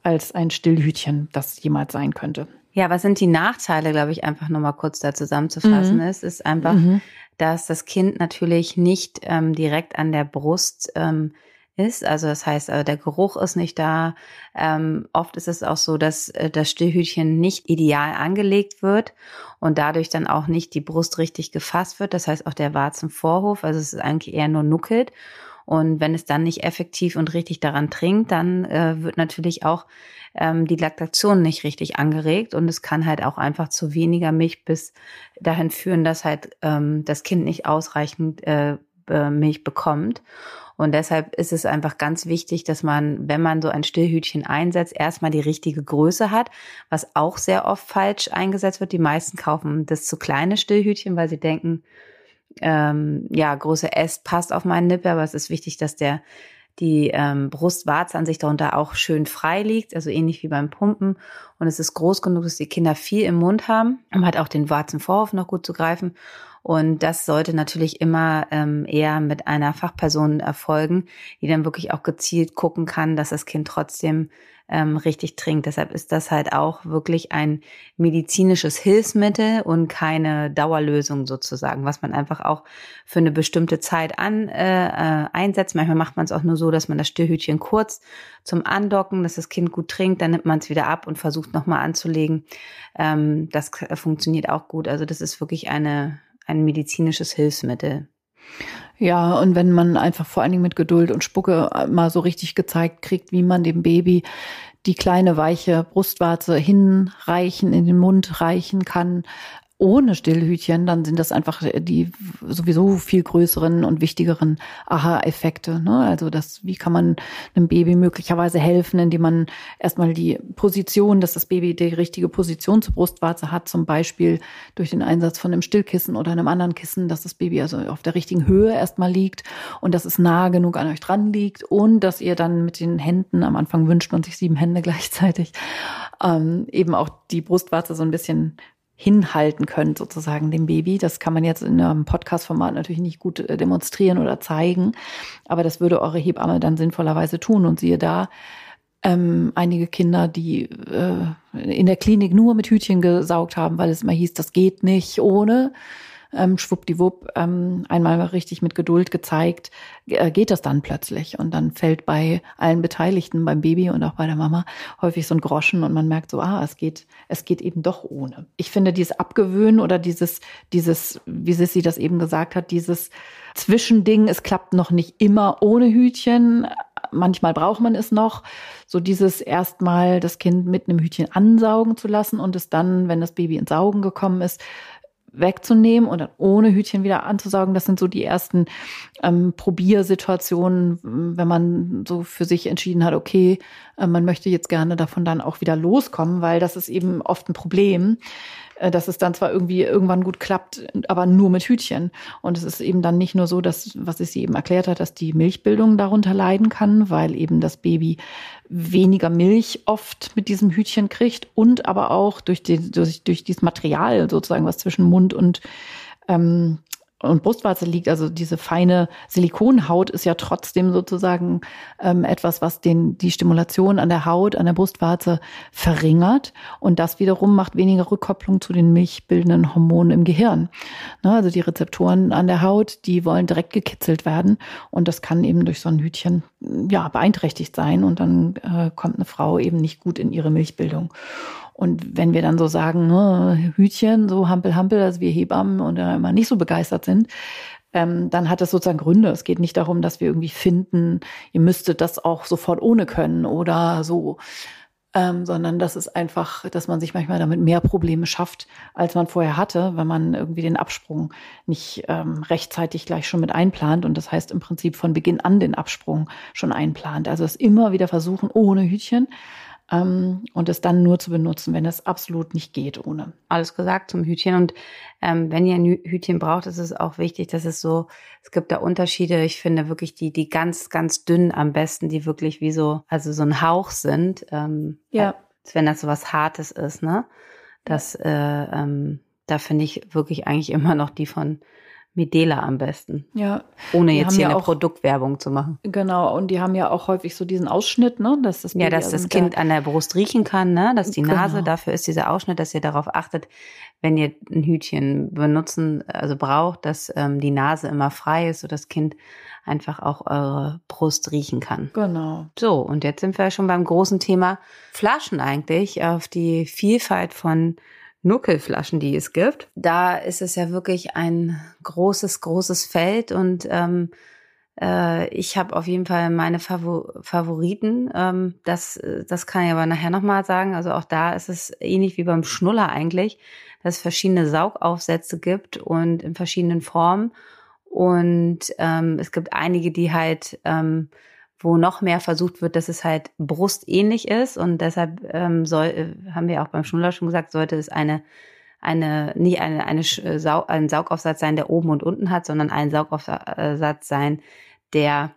als ein Stillhütchen, das jemals sein könnte. Ja, was sind die Nachteile, glaube ich, einfach nochmal kurz da zusammenzufassen mhm. ist, ist einfach, mhm dass das Kind natürlich nicht ähm, direkt an der Brust ähm, ist. Also das heißt, äh, der Geruch ist nicht da. Ähm, oft ist es auch so, dass äh, das Stillhütchen nicht ideal angelegt wird und dadurch dann auch nicht die Brust richtig gefasst wird. Das heißt auch der Warzenvorhof, also es ist eigentlich eher nur nuckelt. Und wenn es dann nicht effektiv und richtig daran trinkt, dann äh, wird natürlich auch ähm, die Laktation nicht richtig angeregt und es kann halt auch einfach zu weniger Milch bis dahin führen, dass halt ähm, das Kind nicht ausreichend äh, Milch bekommt. Und deshalb ist es einfach ganz wichtig, dass man, wenn man so ein Stillhütchen einsetzt, erstmal die richtige Größe hat, was auch sehr oft falsch eingesetzt wird. Die meisten kaufen das zu kleine Stillhütchen, weil sie denken, ähm, ja, Größe S passt auf meinen Nippel, aber es ist wichtig, dass der die ähm, Brustwarze an sich darunter auch schön frei liegt, also ähnlich wie beim Pumpen. Und es ist groß genug, dass die Kinder viel im Mund haben, um halt auch den Warzenvorhof noch gut zu greifen. Und das sollte natürlich immer ähm, eher mit einer Fachperson erfolgen, die dann wirklich auch gezielt gucken kann, dass das Kind trotzdem ähm, richtig trinkt. Deshalb ist das halt auch wirklich ein medizinisches Hilfsmittel und keine Dauerlösung sozusagen, was man einfach auch für eine bestimmte Zeit an äh, äh, einsetzt. Manchmal macht man es auch nur so, dass man das Stillhütchen kurz zum Andocken, dass das Kind gut trinkt, dann nimmt man es wieder ab und versucht nochmal anzulegen. Ähm, das funktioniert auch gut. Also das ist wirklich eine, ein medizinisches Hilfsmittel. Ja, und wenn man einfach vor allen Dingen mit Geduld und Spucke mal so richtig gezeigt kriegt, wie man dem Baby die kleine weiche Brustwarze hinreichen, in den Mund reichen kann, ohne Stillhütchen, dann sind das einfach die sowieso viel größeren und wichtigeren Aha-Effekte. Ne? Also das, wie kann man einem Baby möglicherweise helfen, indem man erstmal die Position, dass das Baby die richtige Position zur Brustwarze hat, zum Beispiel durch den Einsatz von einem Stillkissen oder einem anderen Kissen, dass das Baby also auf der richtigen Höhe erstmal liegt und dass es nah genug an euch dran liegt und dass ihr dann mit den Händen, am Anfang wünscht man sich sieben Hände gleichzeitig, ähm, eben auch die Brustwarze so ein bisschen hinhalten könnt, sozusagen dem Baby. Das kann man jetzt in einem Podcast-Format natürlich nicht gut äh, demonstrieren oder zeigen, aber das würde eure Hebamme dann sinnvollerweise tun. Und siehe da, ähm, einige Kinder, die äh, in der Klinik nur mit Hütchen gesaugt haben, weil es immer hieß, das geht nicht ohne ähm, schwuppdiwupp ähm, einmal richtig mit Geduld gezeigt, äh, geht das dann plötzlich. Und dann fällt bei allen Beteiligten, beim Baby und auch bei der Mama, häufig so ein Groschen und man merkt so, ah, es geht, es geht eben doch ohne. Ich finde dieses Abgewöhnen oder dieses, dieses, wie Sissy das eben gesagt hat, dieses Zwischending, es klappt noch nicht immer ohne Hütchen, manchmal braucht man es noch, so dieses erstmal das Kind mit einem Hütchen ansaugen zu lassen und es dann, wenn das Baby ins Saugen gekommen ist, wegzunehmen und dann ohne Hütchen wieder anzusaugen. Das sind so die ersten ähm, Probiersituationen, wenn man so für sich entschieden hat, okay, äh, man möchte jetzt gerne davon dann auch wieder loskommen, weil das ist eben oft ein Problem, dass es dann zwar irgendwie irgendwann gut klappt, aber nur mit Hütchen. Und es ist eben dann nicht nur so, dass, was ich sie eben erklärt hat, dass die Milchbildung darunter leiden kann, weil eben das Baby weniger Milch oft mit diesem Hütchen kriegt und aber auch durch, die, durch, durch dieses Material sozusagen, was zwischen Mund und ähm, und Brustwarze liegt, also diese feine Silikonhaut ist ja trotzdem sozusagen ähm, etwas, was den, die Stimulation an der Haut, an der Brustwarze verringert. Und das wiederum macht weniger Rückkopplung zu den milchbildenden Hormonen im Gehirn. Ne, also die Rezeptoren an der Haut, die wollen direkt gekitzelt werden. Und das kann eben durch so ein Hütchen ja beeinträchtigt sein. Und dann äh, kommt eine Frau eben nicht gut in ihre Milchbildung. Und wenn wir dann so sagen, ne, Hütchen, so Hampel, Hampel, also wir Hebammen und dann immer nicht so begeistert sind, ähm, dann hat das sozusagen Gründe. Es geht nicht darum, dass wir irgendwie finden, ihr müsstet das auch sofort ohne können oder so, ähm, sondern das ist einfach, dass man sich manchmal damit mehr Probleme schafft, als man vorher hatte, wenn man irgendwie den Absprung nicht ähm, rechtzeitig gleich schon mit einplant. Und das heißt im Prinzip von Beginn an den Absprung schon einplant. Also es immer wieder versuchen ohne Hütchen ähm, und es dann nur zu benutzen, wenn es absolut nicht geht ohne. Alles gesagt zum Hütchen. Und ähm, wenn ihr ein Hütchen braucht, ist es auch wichtig, dass es so, es gibt da Unterschiede. Ich finde wirklich die, die ganz, ganz dünnen am besten, die wirklich wie so, also so ein Hauch sind. Ähm, ja. Als wenn das so was Hartes ist, ne? Das, äh, ähm, da finde ich wirklich eigentlich immer noch die von Medela am besten. Ja. Ohne jetzt hier ja eine auch, Produktwerbung zu machen. Genau, und die haben ja auch häufig so diesen Ausschnitt, ne, dass das Baby Ja, dass das Kind an der Brust riechen kann, ne, dass die Nase, genau. dafür ist dieser Ausschnitt, dass ihr darauf achtet, wenn ihr ein Hütchen benutzen, also braucht, dass ähm, die Nase immer frei ist, so das Kind einfach auch eure Brust riechen kann. Genau. So, und jetzt sind wir schon beim großen Thema Flaschen eigentlich, auf die Vielfalt von Nuckelflaschen, die es gibt. Da ist es ja wirklich ein großes, großes Feld und ähm, äh, ich habe auf jeden Fall meine Favor Favoriten. Ähm, das, das kann ich aber nachher nochmal sagen. Also auch da ist es ähnlich wie beim Schnuller eigentlich, dass es verschiedene Saugaufsätze gibt und in verschiedenen Formen. Und ähm, es gibt einige, die halt ähm, wo noch mehr versucht wird, dass es halt brustähnlich ist und deshalb ähm, soll, äh, haben wir auch beim Schnuller schon gesagt, sollte es eine eine nicht eine, eine äh, Sau, ein Saugaufsatz sein, der oben und unten hat, sondern ein Saugaufsatz sein, der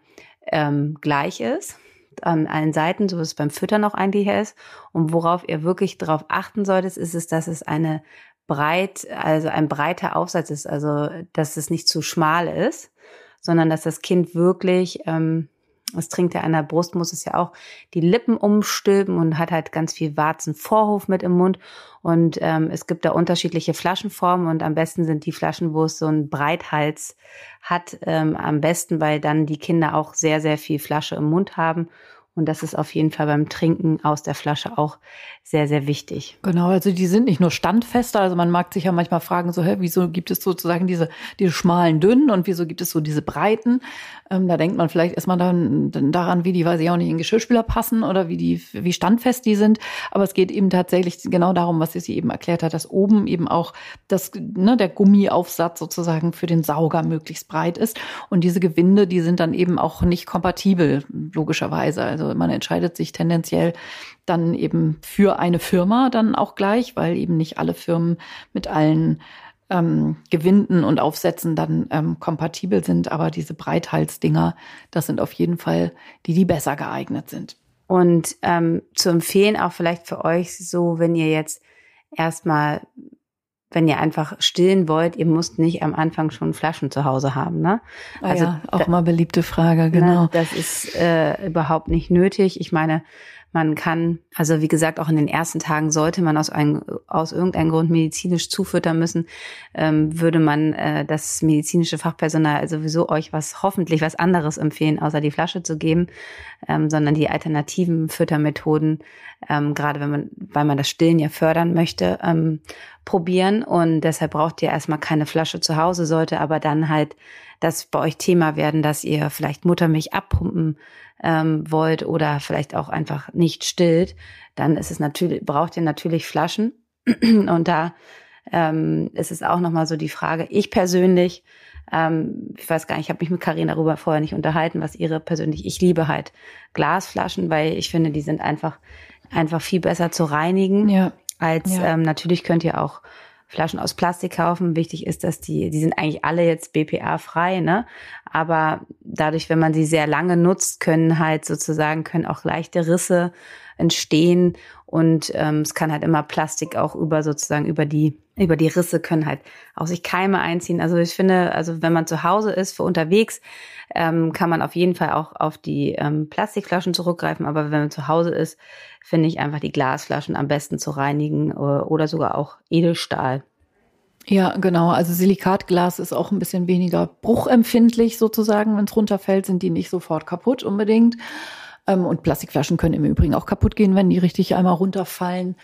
ähm, gleich ist an allen Seiten, so wie es beim Füttern auch eigentlich ist. Und worauf ihr wirklich darauf achten solltet, ist es, dass es eine breit, also ein breiter Aufsatz ist, also dass es nicht zu schmal ist, sondern dass das Kind wirklich ähm, es trinkt ja an der Brust, muss es ja auch die Lippen umstülpen und hat halt ganz viel Warzenvorhof mit im Mund. Und ähm, es gibt da unterschiedliche Flaschenformen und am besten sind die Flaschen, wo es so einen Breithals hat, ähm, am besten, weil dann die Kinder auch sehr, sehr viel Flasche im Mund haben und das ist auf jeden Fall beim Trinken aus der Flasche auch sehr, sehr wichtig. Genau, also die sind nicht nur standfester, also man mag sich ja manchmal fragen, so, hä, wieso gibt es sozusagen diese, diese schmalen, dünnen und wieso gibt es so diese breiten? Ähm, da denkt man vielleicht erstmal dann, daran, wie die, weiß ich auch nicht, in Geschirrspüler passen oder wie die, wie standfest die sind. Aber es geht eben tatsächlich genau darum, was sie eben erklärt hat, dass oben eben auch das, ne, der Gummiaufsatz sozusagen für den Sauger möglichst breit ist. Und diese Gewinde, die sind dann eben auch nicht kompatibel, logischerweise. Also also man entscheidet sich tendenziell dann eben für eine Firma dann auch gleich, weil eben nicht alle Firmen mit allen ähm, Gewinden und Aufsätzen dann ähm, kompatibel sind. Aber diese Breithalsdinger, das sind auf jeden Fall die, die besser geeignet sind. Und ähm, zu empfehlen auch vielleicht für euch so, wenn ihr jetzt erstmal wenn ihr einfach stillen wollt, ihr müsst nicht am Anfang schon Flaschen zu Hause haben. Ne? Ah also ja, auch da, mal beliebte Frage, ne, genau. Ne, das ist äh, überhaupt nicht nötig. Ich meine, man kann, also wie gesagt, auch in den ersten Tagen sollte man aus, ein, aus irgendeinem Grund medizinisch zufüttern müssen, ähm, würde man äh, das medizinische Fachpersonal sowieso euch was, hoffentlich was anderes empfehlen, außer die Flasche zu geben, ähm, sondern die alternativen Füttermethoden, ähm, gerade wenn man, weil man das Stillen ja fördern möchte, ähm, probieren. Und deshalb braucht ihr erstmal keine Flasche zu Hause, sollte aber dann halt das bei euch Thema werden, dass ihr vielleicht Muttermilch abpumpen ähm, wollt oder vielleicht auch einfach nicht stillt, dann ist es natürlich, braucht ihr natürlich Flaschen. (clears throat) Und da ähm, ist es auch nochmal so die Frage, ich persönlich, ähm, ich weiß gar nicht, ich habe mich mit Karin darüber vorher nicht unterhalten, was ihre persönlich, ich liebe halt Glasflaschen, weil ich finde, die sind einfach, einfach viel besser zu reinigen. Ja. Als ja. ähm, natürlich könnt ihr auch Flaschen aus Plastik kaufen. Wichtig ist, dass die, die sind eigentlich alle jetzt BPA-frei, ne? Aber dadurch, wenn man sie sehr lange nutzt, können halt sozusagen, können auch leichte Risse entstehen und ähm, es kann halt immer Plastik auch über sozusagen über die über die Risse können halt auch sich Keime einziehen. Also ich finde, also wenn man zu Hause ist für unterwegs, ähm, kann man auf jeden Fall auch auf die ähm, Plastikflaschen zurückgreifen. Aber wenn man zu Hause ist, finde ich einfach die Glasflaschen am besten zu reinigen äh, oder sogar auch Edelstahl. Ja, genau. Also Silikatglas ist auch ein bisschen weniger bruchempfindlich sozusagen. Wenn es runterfällt, sind die nicht sofort kaputt unbedingt. Ähm, und Plastikflaschen können im Übrigen auch kaputt gehen, wenn die richtig einmal runterfallen.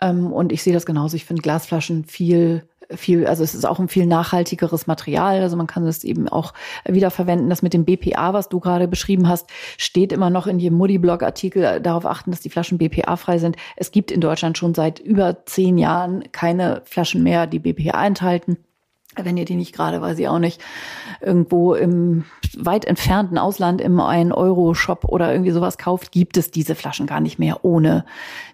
Ähm, und ich sehe das genauso. Ich finde Glasflaschen viel viel, also es ist auch ein viel nachhaltigeres Material. Also man kann es eben auch wiederverwenden. Das mit dem BPA, was du gerade beschrieben hast, steht immer noch in jedem Moody-Blog-Artikel. Darauf achten, dass die Flaschen BPA-frei sind. Es gibt in Deutschland schon seit über zehn Jahren keine Flaschen mehr, die BPA enthalten wenn ihr die nicht gerade, weiß ich auch nicht, irgendwo im weit entfernten Ausland im 1-Euro-Shop oder irgendwie sowas kauft, gibt es diese Flaschen gar nicht mehr ohne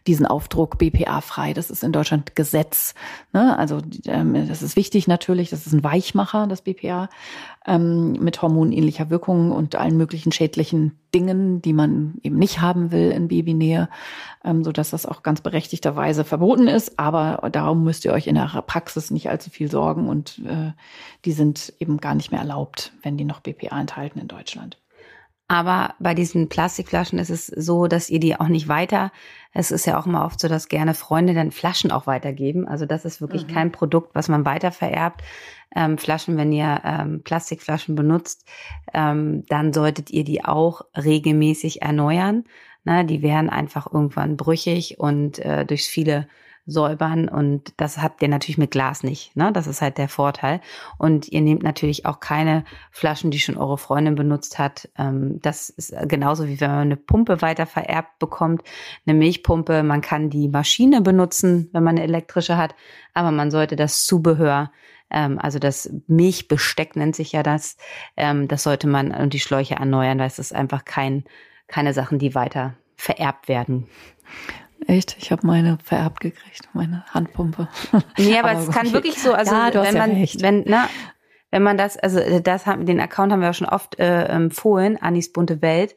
diesen Aufdruck BPA-frei. Das ist in Deutschland Gesetz. Ne? Also ähm, das ist wichtig natürlich, das ist ein Weichmacher, das BPA ähm, mit hormonähnlicher Wirkung und allen möglichen schädlichen Dingen, die man eben nicht haben will in Babynähe, ähm, so dass das auch ganz berechtigterweise verboten ist. Aber darum müsst ihr euch in der Praxis nicht allzu viel sorgen und äh, die sind eben gar nicht mehr erlaubt, wenn die noch BPA enthalten in Deutschland. Aber bei diesen Plastikflaschen ist es so, dass ihr die auch nicht weiter. Es ist ja auch immer oft so, dass gerne Freunde dann Flaschen auch weitergeben. Also das ist wirklich mhm. kein Produkt, was man weiter vererbt. Ähm, Flaschen, wenn ihr ähm, Plastikflaschen benutzt, ähm, dann solltet ihr die auch regelmäßig erneuern. Na, die wären einfach irgendwann brüchig und äh, durch viele säubern und das habt ihr natürlich mit Glas nicht. Ne? Das ist halt der Vorteil. Und ihr nehmt natürlich auch keine Flaschen, die schon eure Freundin benutzt hat. Ähm, das ist genauso wie wenn man eine Pumpe weiter vererbt bekommt, eine Milchpumpe. Man kann die Maschine benutzen, wenn man eine elektrische hat, aber man sollte das Zubehör ähm, also das Milchbesteck nennt sich ja das. Ähm, das sollte man und die Schläuche erneuern, weil es ist einfach kein, keine Sachen, die weiter vererbt werden. Echt? Ich habe meine vererbt gekriegt, meine Handpumpe. Nee, aber, (laughs) aber es kann wirklich so, also ja, wenn man, recht. wenn, na, wenn man das, also das haben, den Account haben wir ja schon oft äh, empfohlen, Anis bunte Welt.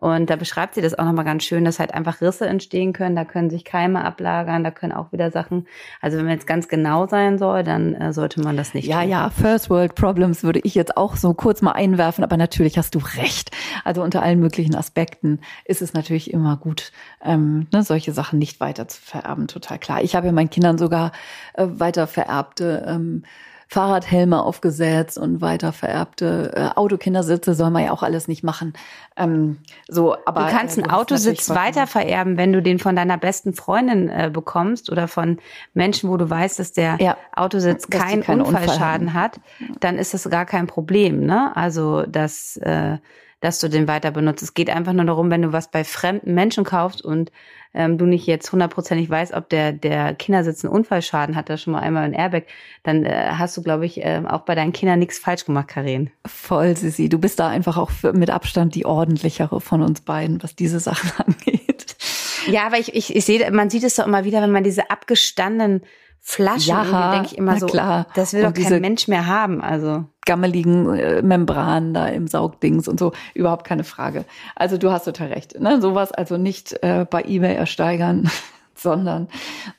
Und da beschreibt sie das auch nochmal ganz schön, dass halt einfach Risse entstehen können, da können sich Keime ablagern, da können auch wieder Sachen, also wenn man jetzt ganz genau sein soll, dann äh, sollte man das nicht Ja, tun. ja, First World Problems würde ich jetzt auch so kurz mal einwerfen, aber natürlich hast du recht. Also unter allen möglichen Aspekten ist es natürlich immer gut, ähm, ne, solche Sachen nicht weiter zu vererben, total klar. Ich habe ja meinen Kindern sogar äh, weiter vererbte ähm, Fahrradhelme aufgesetzt und weiter vererbte äh, Autokindersitze soll man ja auch alles nicht machen. Ähm, so, aber du kannst äh, einen Autositz weiter vererben, wenn du den von deiner besten Freundin äh, bekommst oder von Menschen, wo du weißt, dass der ja, Autositz keinen Unfallschaden Unfall hat, dann ist das gar kein Problem. Ne? Also das äh, dass du den weiter benutzt. Es geht einfach nur darum, wenn du was bei fremden Menschen kaufst und ähm, du nicht jetzt hundertprozentig weißt, ob der, der Kindersitz einen Unfallschaden hat, da schon mal einmal ein Airbag, dann äh, hast du, glaube ich, äh, auch bei deinen Kindern nichts falsch gemacht, Karin. Voll, Sissi. Du bist da einfach auch für, mit Abstand die ordentlichere von uns beiden, was diese Sachen (laughs) angeht. Ja, aber ich, ich, ich sehe, man sieht es doch immer wieder, wenn man diese abgestandenen Flaschen, ja, denke ich immer so, klar. das will und doch kein Mensch mehr haben, also. Gammeligen äh, Membranen da im Saugdings und so, überhaupt keine Frage. Also du hast total recht, ne? Sowas also nicht äh, bei eBay ersteigern. (laughs) sondern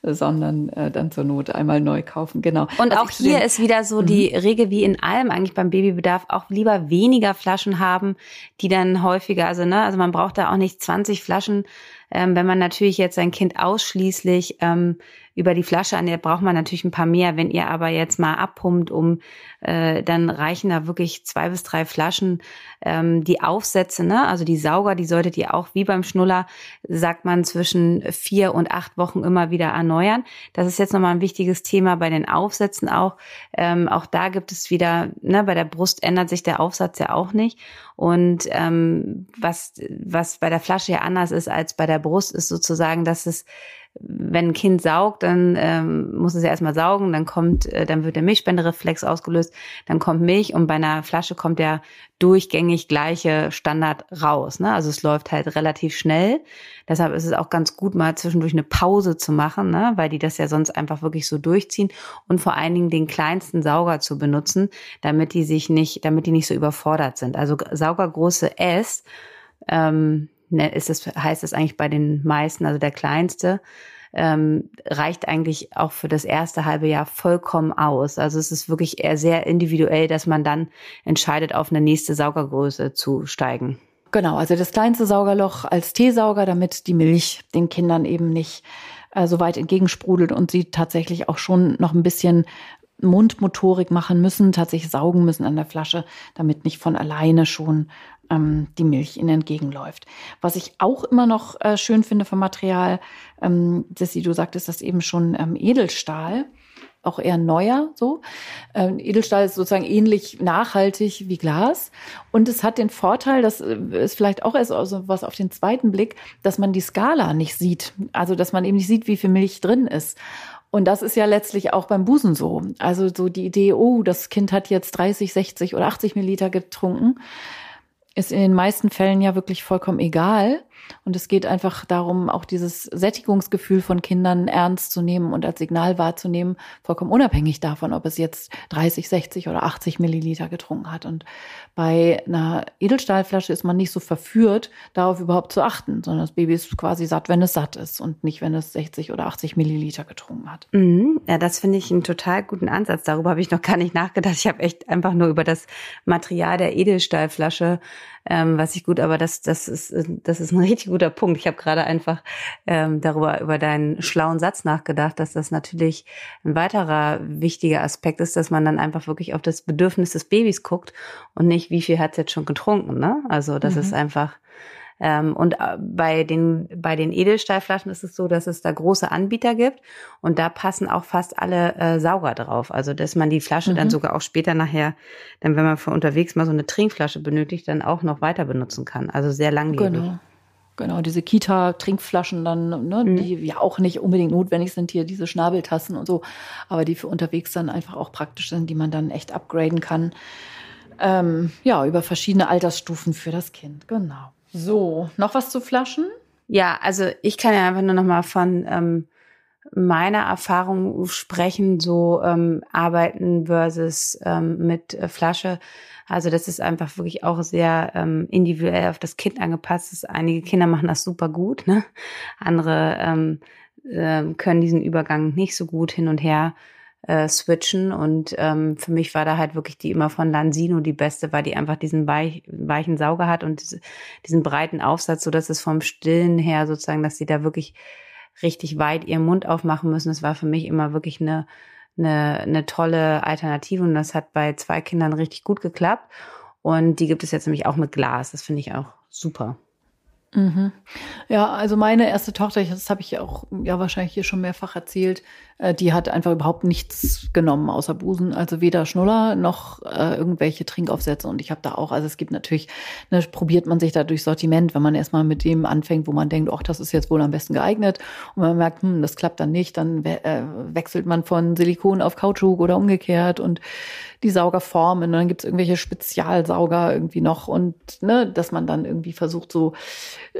sondern äh, dann zur Not einmal neu kaufen. Genau. Und Was auch hier ist wieder so die mhm. Regel wie in allem eigentlich beim Babybedarf auch lieber weniger Flaschen haben, die dann häufiger, also ne, also man braucht da auch nicht 20 Flaschen, ähm, wenn man natürlich jetzt sein Kind ausschließlich ähm, über die Flasche an, der braucht man natürlich ein paar mehr. Wenn ihr aber jetzt mal abpumpt, um äh, dann reichen da wirklich zwei bis drei Flaschen. Ähm, die Aufsätze, ne, also die Sauger, die solltet ihr auch wie beim Schnuller, sagt man, zwischen vier und acht Wochen immer wieder erneuern. Das ist jetzt nochmal ein wichtiges Thema bei den Aufsätzen auch. Ähm, auch da gibt es wieder, ne, bei der Brust ändert sich der Aufsatz ja auch nicht. Und ähm, was, was bei der Flasche ja anders ist als bei der Brust, ist sozusagen, dass es wenn ein Kind saugt, dann ähm, muss es ja erstmal saugen, dann kommt, äh, dann wird der Milchspendereflex ausgelöst, dann kommt Milch und bei einer Flasche kommt der durchgängig gleiche Standard raus. Ne? Also es läuft halt relativ schnell. Deshalb ist es auch ganz gut, mal zwischendurch eine Pause zu machen, ne? weil die das ja sonst einfach wirklich so durchziehen und vor allen Dingen den kleinsten Sauger zu benutzen, damit die sich nicht, damit die nicht so überfordert sind. Also Saugergröße S ähm, ist es, heißt es eigentlich bei den meisten, also der kleinste, ähm, reicht eigentlich auch für das erste halbe Jahr vollkommen aus. Also es ist wirklich eher sehr individuell, dass man dann entscheidet, auf eine nächste Saugergröße zu steigen. Genau, also das kleinste Saugerloch als Teesauger, damit die Milch den Kindern eben nicht äh, so weit entgegensprudelt und sie tatsächlich auch schon noch ein bisschen Mundmotorik machen müssen, tatsächlich saugen müssen an der Flasche, damit nicht von alleine schon ähm, die Milch ihnen entgegenläuft. Was ich auch immer noch äh, schön finde vom Material, ähm, Sissi, du sagtest das eben schon, ähm, Edelstahl auch eher neuer so. Ähm, Edelstahl ist sozusagen ähnlich nachhaltig wie Glas und es hat den Vorteil, das äh, ist vielleicht auch erst also was auf den zweiten Blick, dass man die Skala nicht sieht, also dass man eben nicht sieht, wie viel Milch drin ist. Und das ist ja letztlich auch beim Busen so. Also so die Idee, oh, das Kind hat jetzt 30, 60 oder 80 Milliliter getrunken ist in den meisten Fällen ja wirklich vollkommen egal. Und es geht einfach darum, auch dieses Sättigungsgefühl von Kindern ernst zu nehmen und als Signal wahrzunehmen, vollkommen unabhängig davon, ob es jetzt 30, 60 oder 80 Milliliter getrunken hat. Und bei einer Edelstahlflasche ist man nicht so verführt, darauf überhaupt zu achten, sondern das Baby ist quasi satt, wenn es satt ist und nicht, wenn es 60 oder 80 Milliliter getrunken hat. Mhm. Ja, das finde ich einen total guten Ansatz. Darüber habe ich noch gar nicht nachgedacht. Ich habe echt einfach nur über das Material der Edelstahlflasche ähm, was ich gut, aber das, das ist, das ist ein (laughs) richtig guter Punkt. Ich habe gerade einfach ähm, darüber über deinen schlauen Satz nachgedacht, dass das natürlich ein weiterer wichtiger Aspekt ist, dass man dann einfach wirklich auf das Bedürfnis des Babys guckt und nicht, wie viel hat es jetzt schon getrunken. Ne? Also das mhm. ist einfach ähm, und äh, bei den, bei den Edelstahlflaschen ist es so, dass es da große Anbieter gibt und da passen auch fast alle äh, Sauger drauf. Also, dass man die Flasche mhm. dann sogar auch später nachher, dann wenn man für unterwegs mal so eine Trinkflasche benötigt, dann auch noch weiter benutzen kann. Also sehr langlebig. Genau. Genau, diese Kita-Trinkflaschen dann, ne, mhm. die ja auch nicht unbedingt notwendig sind, hier diese Schnabeltassen und so, aber die für unterwegs dann einfach auch praktisch sind, die man dann echt upgraden kann. Ähm, ja, über verschiedene Altersstufen für das Kind, genau. So, noch was zu Flaschen? Ja, also ich kann ja einfach nur noch mal von ähm, meiner Erfahrung sprechen, so ähm, arbeiten versus ähm, mit äh, Flasche. Also das ist einfach wirklich auch sehr ähm, individuell auf das Kind angepasst. Ist. Einige Kinder machen das super gut, ne? Andere ähm, äh, können diesen Übergang nicht so gut hin und her äh, switchen. Und ähm, für mich war da halt wirklich die immer von Lansino die beste, weil die einfach diesen weich, weichen Sauger hat und diese, diesen breiten Aufsatz, so dass es vom Stillen her sozusagen, dass sie da wirklich richtig weit ihren Mund aufmachen müssen. Das war für mich immer wirklich eine, eine, eine tolle Alternative und das hat bei zwei Kindern richtig gut geklappt. Und die gibt es jetzt nämlich auch mit Glas. Das finde ich auch super. Mhm. Ja, also meine erste Tochter, das habe ich auch ja wahrscheinlich hier schon mehrfach erzählt, äh, die hat einfach überhaupt nichts genommen außer Busen, also weder Schnuller noch äh, irgendwelche Trinkaufsätze. Und ich habe da auch, also es gibt natürlich, ne, probiert man sich da durch Sortiment, wenn man erstmal mit dem anfängt, wo man denkt, ach, das ist jetzt wohl am besten geeignet. Und man merkt, hm, das klappt dann nicht, dann we äh, wechselt man von Silikon auf Kautschuk oder umgekehrt und die Saugerformen und dann gibt's irgendwelche Spezialsauger irgendwie noch und ne, dass man dann irgendwie versucht, so äh,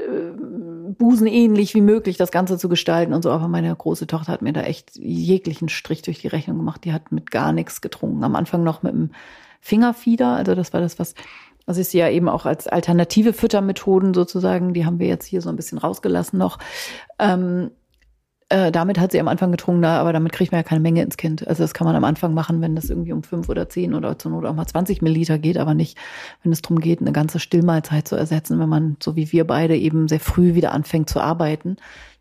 busenähnlich wie möglich das Ganze zu gestalten und so. Aber meine große Tochter hat mir da echt jeglichen Strich durch die Rechnung gemacht. Die hat mit gar nichts getrunken. Am Anfang noch mit dem Fingerfieder, also das war das, was also ist ja eben auch als alternative Füttermethoden sozusagen, die haben wir jetzt hier so ein bisschen rausgelassen noch. Ähm, äh, damit hat sie am Anfang getrunken, aber damit kriegt man ja keine Menge ins Kind. Also das kann man am Anfang machen, wenn das irgendwie um fünf oder zehn oder zur Not auch mal 20 Milliliter geht, aber nicht, wenn es darum geht, eine ganze Stillmahlzeit zu ersetzen, wenn man, so wie wir beide, eben sehr früh wieder anfängt zu arbeiten.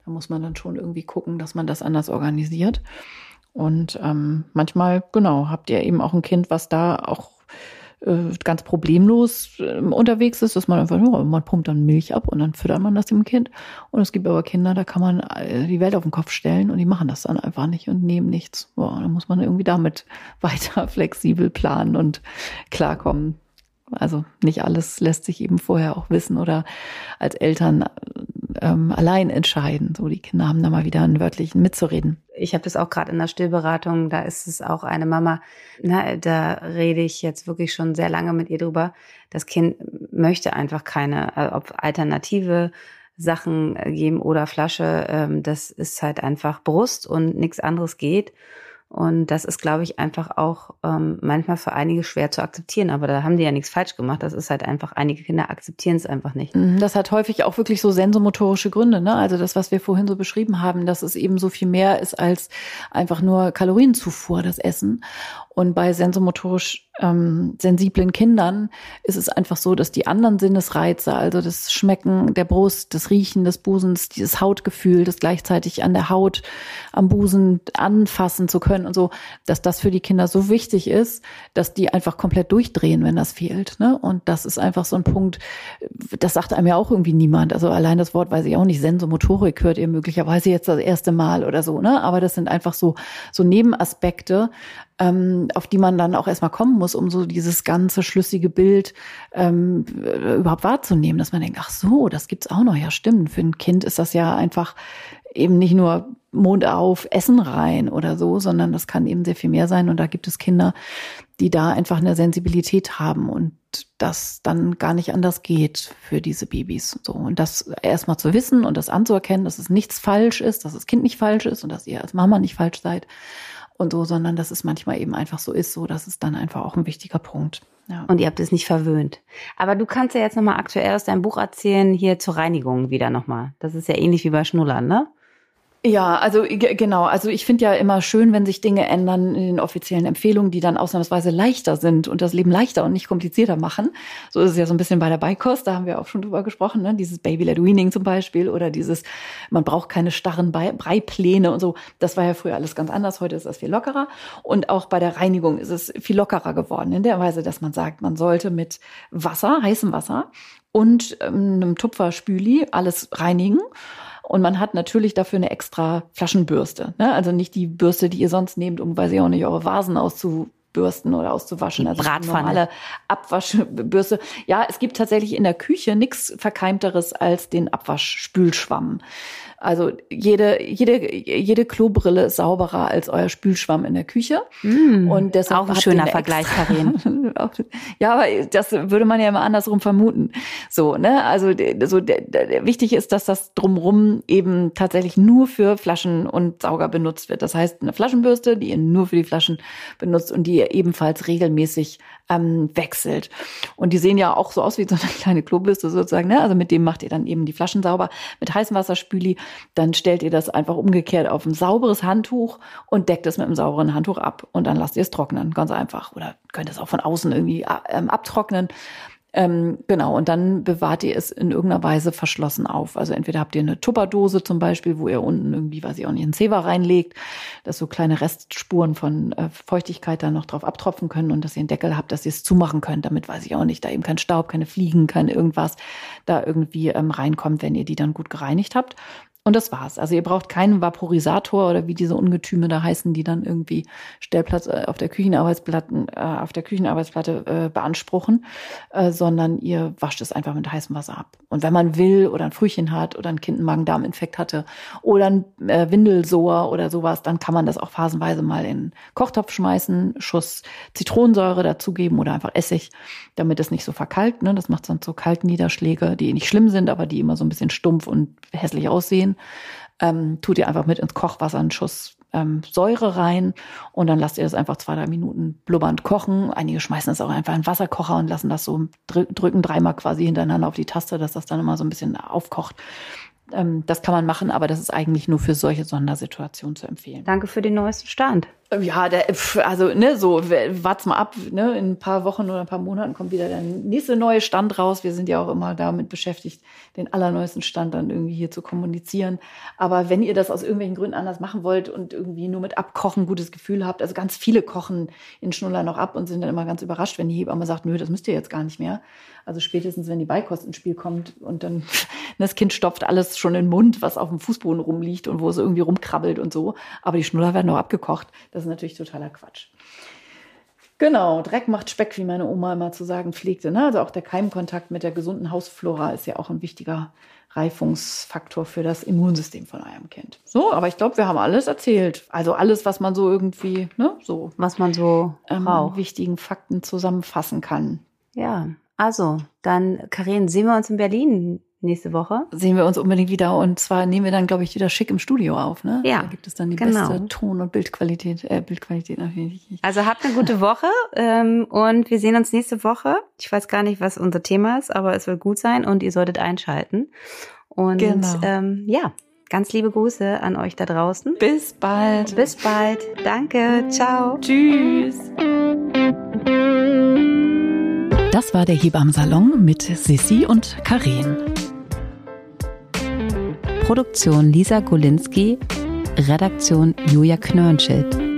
Da muss man dann schon irgendwie gucken, dass man das anders organisiert. Und ähm, manchmal, genau, habt ihr eben auch ein Kind, was da auch äh, ganz problemlos äh, unterwegs ist, dass man einfach, oh, man pumpt dann Milch ab und dann füttert man das dem Kind. Und es gibt aber Kinder, da kann man äh, die Welt auf den Kopf stellen und die machen das dann einfach nicht und nehmen nichts. Boah, dann muss man irgendwie damit (laughs) weiter flexibel planen und klarkommen. Also nicht alles lässt sich eben vorher auch wissen oder als Eltern ähm, allein entscheiden. So, die Kinder haben da mal wieder einen wörtlichen mitzureden. Ich habe das auch gerade in der Stillberatung, da ist es auch eine Mama, na, da rede ich jetzt wirklich schon sehr lange mit ihr drüber. Das Kind möchte einfach keine, äh, ob alternative Sachen geben oder Flasche, ähm, das ist halt einfach Brust und nichts anderes geht. Und das ist, glaube ich, einfach auch ähm, manchmal für einige schwer zu akzeptieren. Aber da haben die ja nichts falsch gemacht. Das ist halt einfach, einige Kinder akzeptieren es einfach nicht. Mhm, das hat häufig auch wirklich so sensomotorische Gründe. Ne? Also das, was wir vorhin so beschrieben haben, dass es eben so viel mehr ist als einfach nur Kalorienzufuhr, das Essen. Und bei sensomotorisch ähm, sensiblen Kindern ist es einfach so, dass die anderen Sinnesreize, also das Schmecken der Brust, das Riechen des Busens, dieses Hautgefühl, das gleichzeitig an der Haut, am Busen anfassen zu können und so, dass das für die Kinder so wichtig ist, dass die einfach komplett durchdrehen, wenn das fehlt. Ne? Und das ist einfach so ein Punkt, das sagt einem ja auch irgendwie niemand. Also allein das Wort weiß ich auch nicht. Sensomotorik hört ihr möglicherweise jetzt das erste Mal oder so, ne? Aber das sind einfach so, so Nebenaspekte, ähm, auf die man dann auch erstmal kommen muss, um so dieses ganze schlüssige Bild ähm, überhaupt wahrzunehmen, dass man denkt, ach so, das gibt's auch noch. Ja, stimmt. Für ein Kind ist das ja einfach eben nicht nur Mond auf, Essen rein oder so, sondern das kann eben sehr viel mehr sein. Und da gibt es Kinder, die da einfach eine Sensibilität haben und das dann gar nicht anders geht für diese Babys. So. Und das erstmal zu wissen und das anzuerkennen, dass es nichts falsch ist, dass das Kind nicht falsch ist und dass ihr als Mama nicht falsch seid und so, sondern dass es manchmal eben einfach so ist, so dass es dann einfach auch ein wichtiger Punkt. Ja. Und ihr habt es nicht verwöhnt. Aber du kannst ja jetzt nochmal aktuell aus deinem Buch erzählen, hier zur Reinigung wieder nochmal. Das ist ja ähnlich wie bei Schnullern, ne? Ja, also genau. Also ich finde ja immer schön, wenn sich Dinge ändern in den offiziellen Empfehlungen, die dann ausnahmsweise leichter sind und das Leben leichter und nicht komplizierter machen. So ist es ja so ein bisschen bei der Beikost, da haben wir auch schon drüber gesprochen, ne? dieses Baby-led Weaning zum Beispiel oder dieses, man braucht keine starren Breipläne und so. Das war ja früher alles ganz anders, heute ist das viel lockerer. Und auch bei der Reinigung ist es viel lockerer geworden, in der Weise, dass man sagt, man sollte mit Wasser, heißem Wasser und ähm, einem Tupferspüli alles reinigen. Und man hat natürlich dafür eine extra Flaschenbürste. Ne? Also nicht die Bürste, die ihr sonst nehmt, um, weiß ich auch nicht, eure Vasen auszubürsten oder auszuwaschen. Die also Bratpfanne. normale Abwaschbürste. Ja, es gibt tatsächlich in der Küche nichts Verkeimteres als den Abwaschspülschwamm. Also jede, jede, jede Klobrille ist sauberer als euer Spülschwamm in der Küche. Mm, und deshalb auch ein schöner Vergleich, Karin. (laughs) ja, aber das würde man ja immer andersrum vermuten. So, ne? Also so, wichtig ist, dass das drumrum eben tatsächlich nur für Flaschen und Sauger benutzt wird. Das heißt, eine Flaschenbürste, die ihr nur für die Flaschen benutzt und die ihr ebenfalls regelmäßig ähm, wechselt. Und die sehen ja auch so aus wie so eine kleine Klobürste sozusagen. Ne? Also mit dem macht ihr dann eben die Flaschen sauber. Mit heißem Wasserspüli, dann stellt ihr das einfach umgekehrt auf ein sauberes Handtuch und deckt es mit einem sauberen Handtuch ab. Und dann lasst ihr es trocknen, ganz einfach. Oder könnt es auch von außen irgendwie ähm, abtrocknen. Ähm, genau, und dann bewahrt ihr es in irgendeiner Weise verschlossen auf. Also entweder habt ihr eine Tupperdose zum Beispiel, wo ihr unten irgendwie, weiß ich auch nicht, einen Zewa reinlegt, dass so kleine Restspuren von äh, Feuchtigkeit dann noch drauf abtropfen können und dass ihr einen Deckel habt, dass ihr es zumachen könnt, damit, weiß ich auch nicht, da eben kein Staub, keine Fliegen, kein irgendwas da irgendwie ähm, reinkommt, wenn ihr die dann gut gereinigt habt. Und das war's. Also ihr braucht keinen Vaporisator oder wie diese Ungetüme da heißen, die dann irgendwie Stellplatz äh, auf der Küchenarbeitsplatte, äh, auf der Küchenarbeitsplatte äh, beanspruchen, äh, sondern ihr wascht es einfach mit heißem Wasser ab. Und wenn man will oder ein Frühchen hat oder ein Kind einen Magen-Darm-Infekt hatte oder ein äh, Windelsohr oder sowas, dann kann man das auch phasenweise mal in den Kochtopf schmeißen, Schuss Zitronensäure dazugeben oder einfach Essig, damit es nicht so verkalkt. Ne? Das macht sonst so Kaltniederschläge, die nicht schlimm sind, aber die immer so ein bisschen stumpf und hässlich aussehen ähm, tut ihr einfach mit ins Kochwasser einen Schuss ähm, Säure rein und dann lasst ihr das einfach zwei, drei Minuten blubbernd kochen. Einige schmeißen es auch einfach in den Wasserkocher und lassen das so drücken dreimal quasi hintereinander auf die Taste, dass das dann immer so ein bisschen aufkocht. Ähm, das kann man machen, aber das ist eigentlich nur für solche Sondersituationen zu empfehlen. Danke für den neuesten Stand. Ja, der, also ne, so wart's mal ab, ne, in ein paar Wochen oder ein paar Monaten kommt wieder der nächste neue Stand raus. Wir sind ja auch immer damit beschäftigt, den allerneuesten Stand dann irgendwie hier zu kommunizieren. Aber wenn ihr das aus irgendwelchen Gründen anders machen wollt und irgendwie nur mit Abkochen gutes Gefühl habt, also ganz viele kochen in Schnuller noch ab und sind dann immer ganz überrascht, wenn die Hebamme sagt, nö, das müsst ihr jetzt gar nicht mehr. Also spätestens, wenn die Beikost ins Spiel kommt und dann (laughs) das Kind stopft alles schon in den Mund, was auf dem Fußboden rumliegt und wo es irgendwie rumkrabbelt und so. Aber die Schnuller werden noch abgekocht. Das ist natürlich totaler Quatsch. Genau, Dreck macht Speck, wie meine Oma immer zu sagen pflegte. Ne? Also auch der Keimkontakt mit der gesunden Hausflora ist ja auch ein wichtiger Reifungsfaktor für das Immunsystem von eurem Kind. So, aber ich glaube, wir haben alles erzählt. Also alles, was man so irgendwie, ne, so. Was man so ähm, wichtigen Fakten zusammenfassen kann. Ja, also, dann, Karin, sehen wir uns in Berlin nächste Woche. Sehen wir uns unbedingt wieder und zwar nehmen wir dann, glaube ich, wieder schick im Studio auf, ne? Ja. Da gibt es dann die genau. beste Ton- und Bildqualität, äh, Bildqualität natürlich. Also habt eine gute Woche ähm, und wir sehen uns nächste Woche. Ich weiß gar nicht, was unser Thema ist, aber es wird gut sein und ihr solltet einschalten. Und Genau. ähm, ja, ganz liebe Grüße an euch da draußen. Bis bald. Bis bald. Danke. Ciao. Tschüss. Das war der Hebammsalon mit Sissi und Karen. Produktion Lisa Golinski, Redaktion Julia Knörnschild.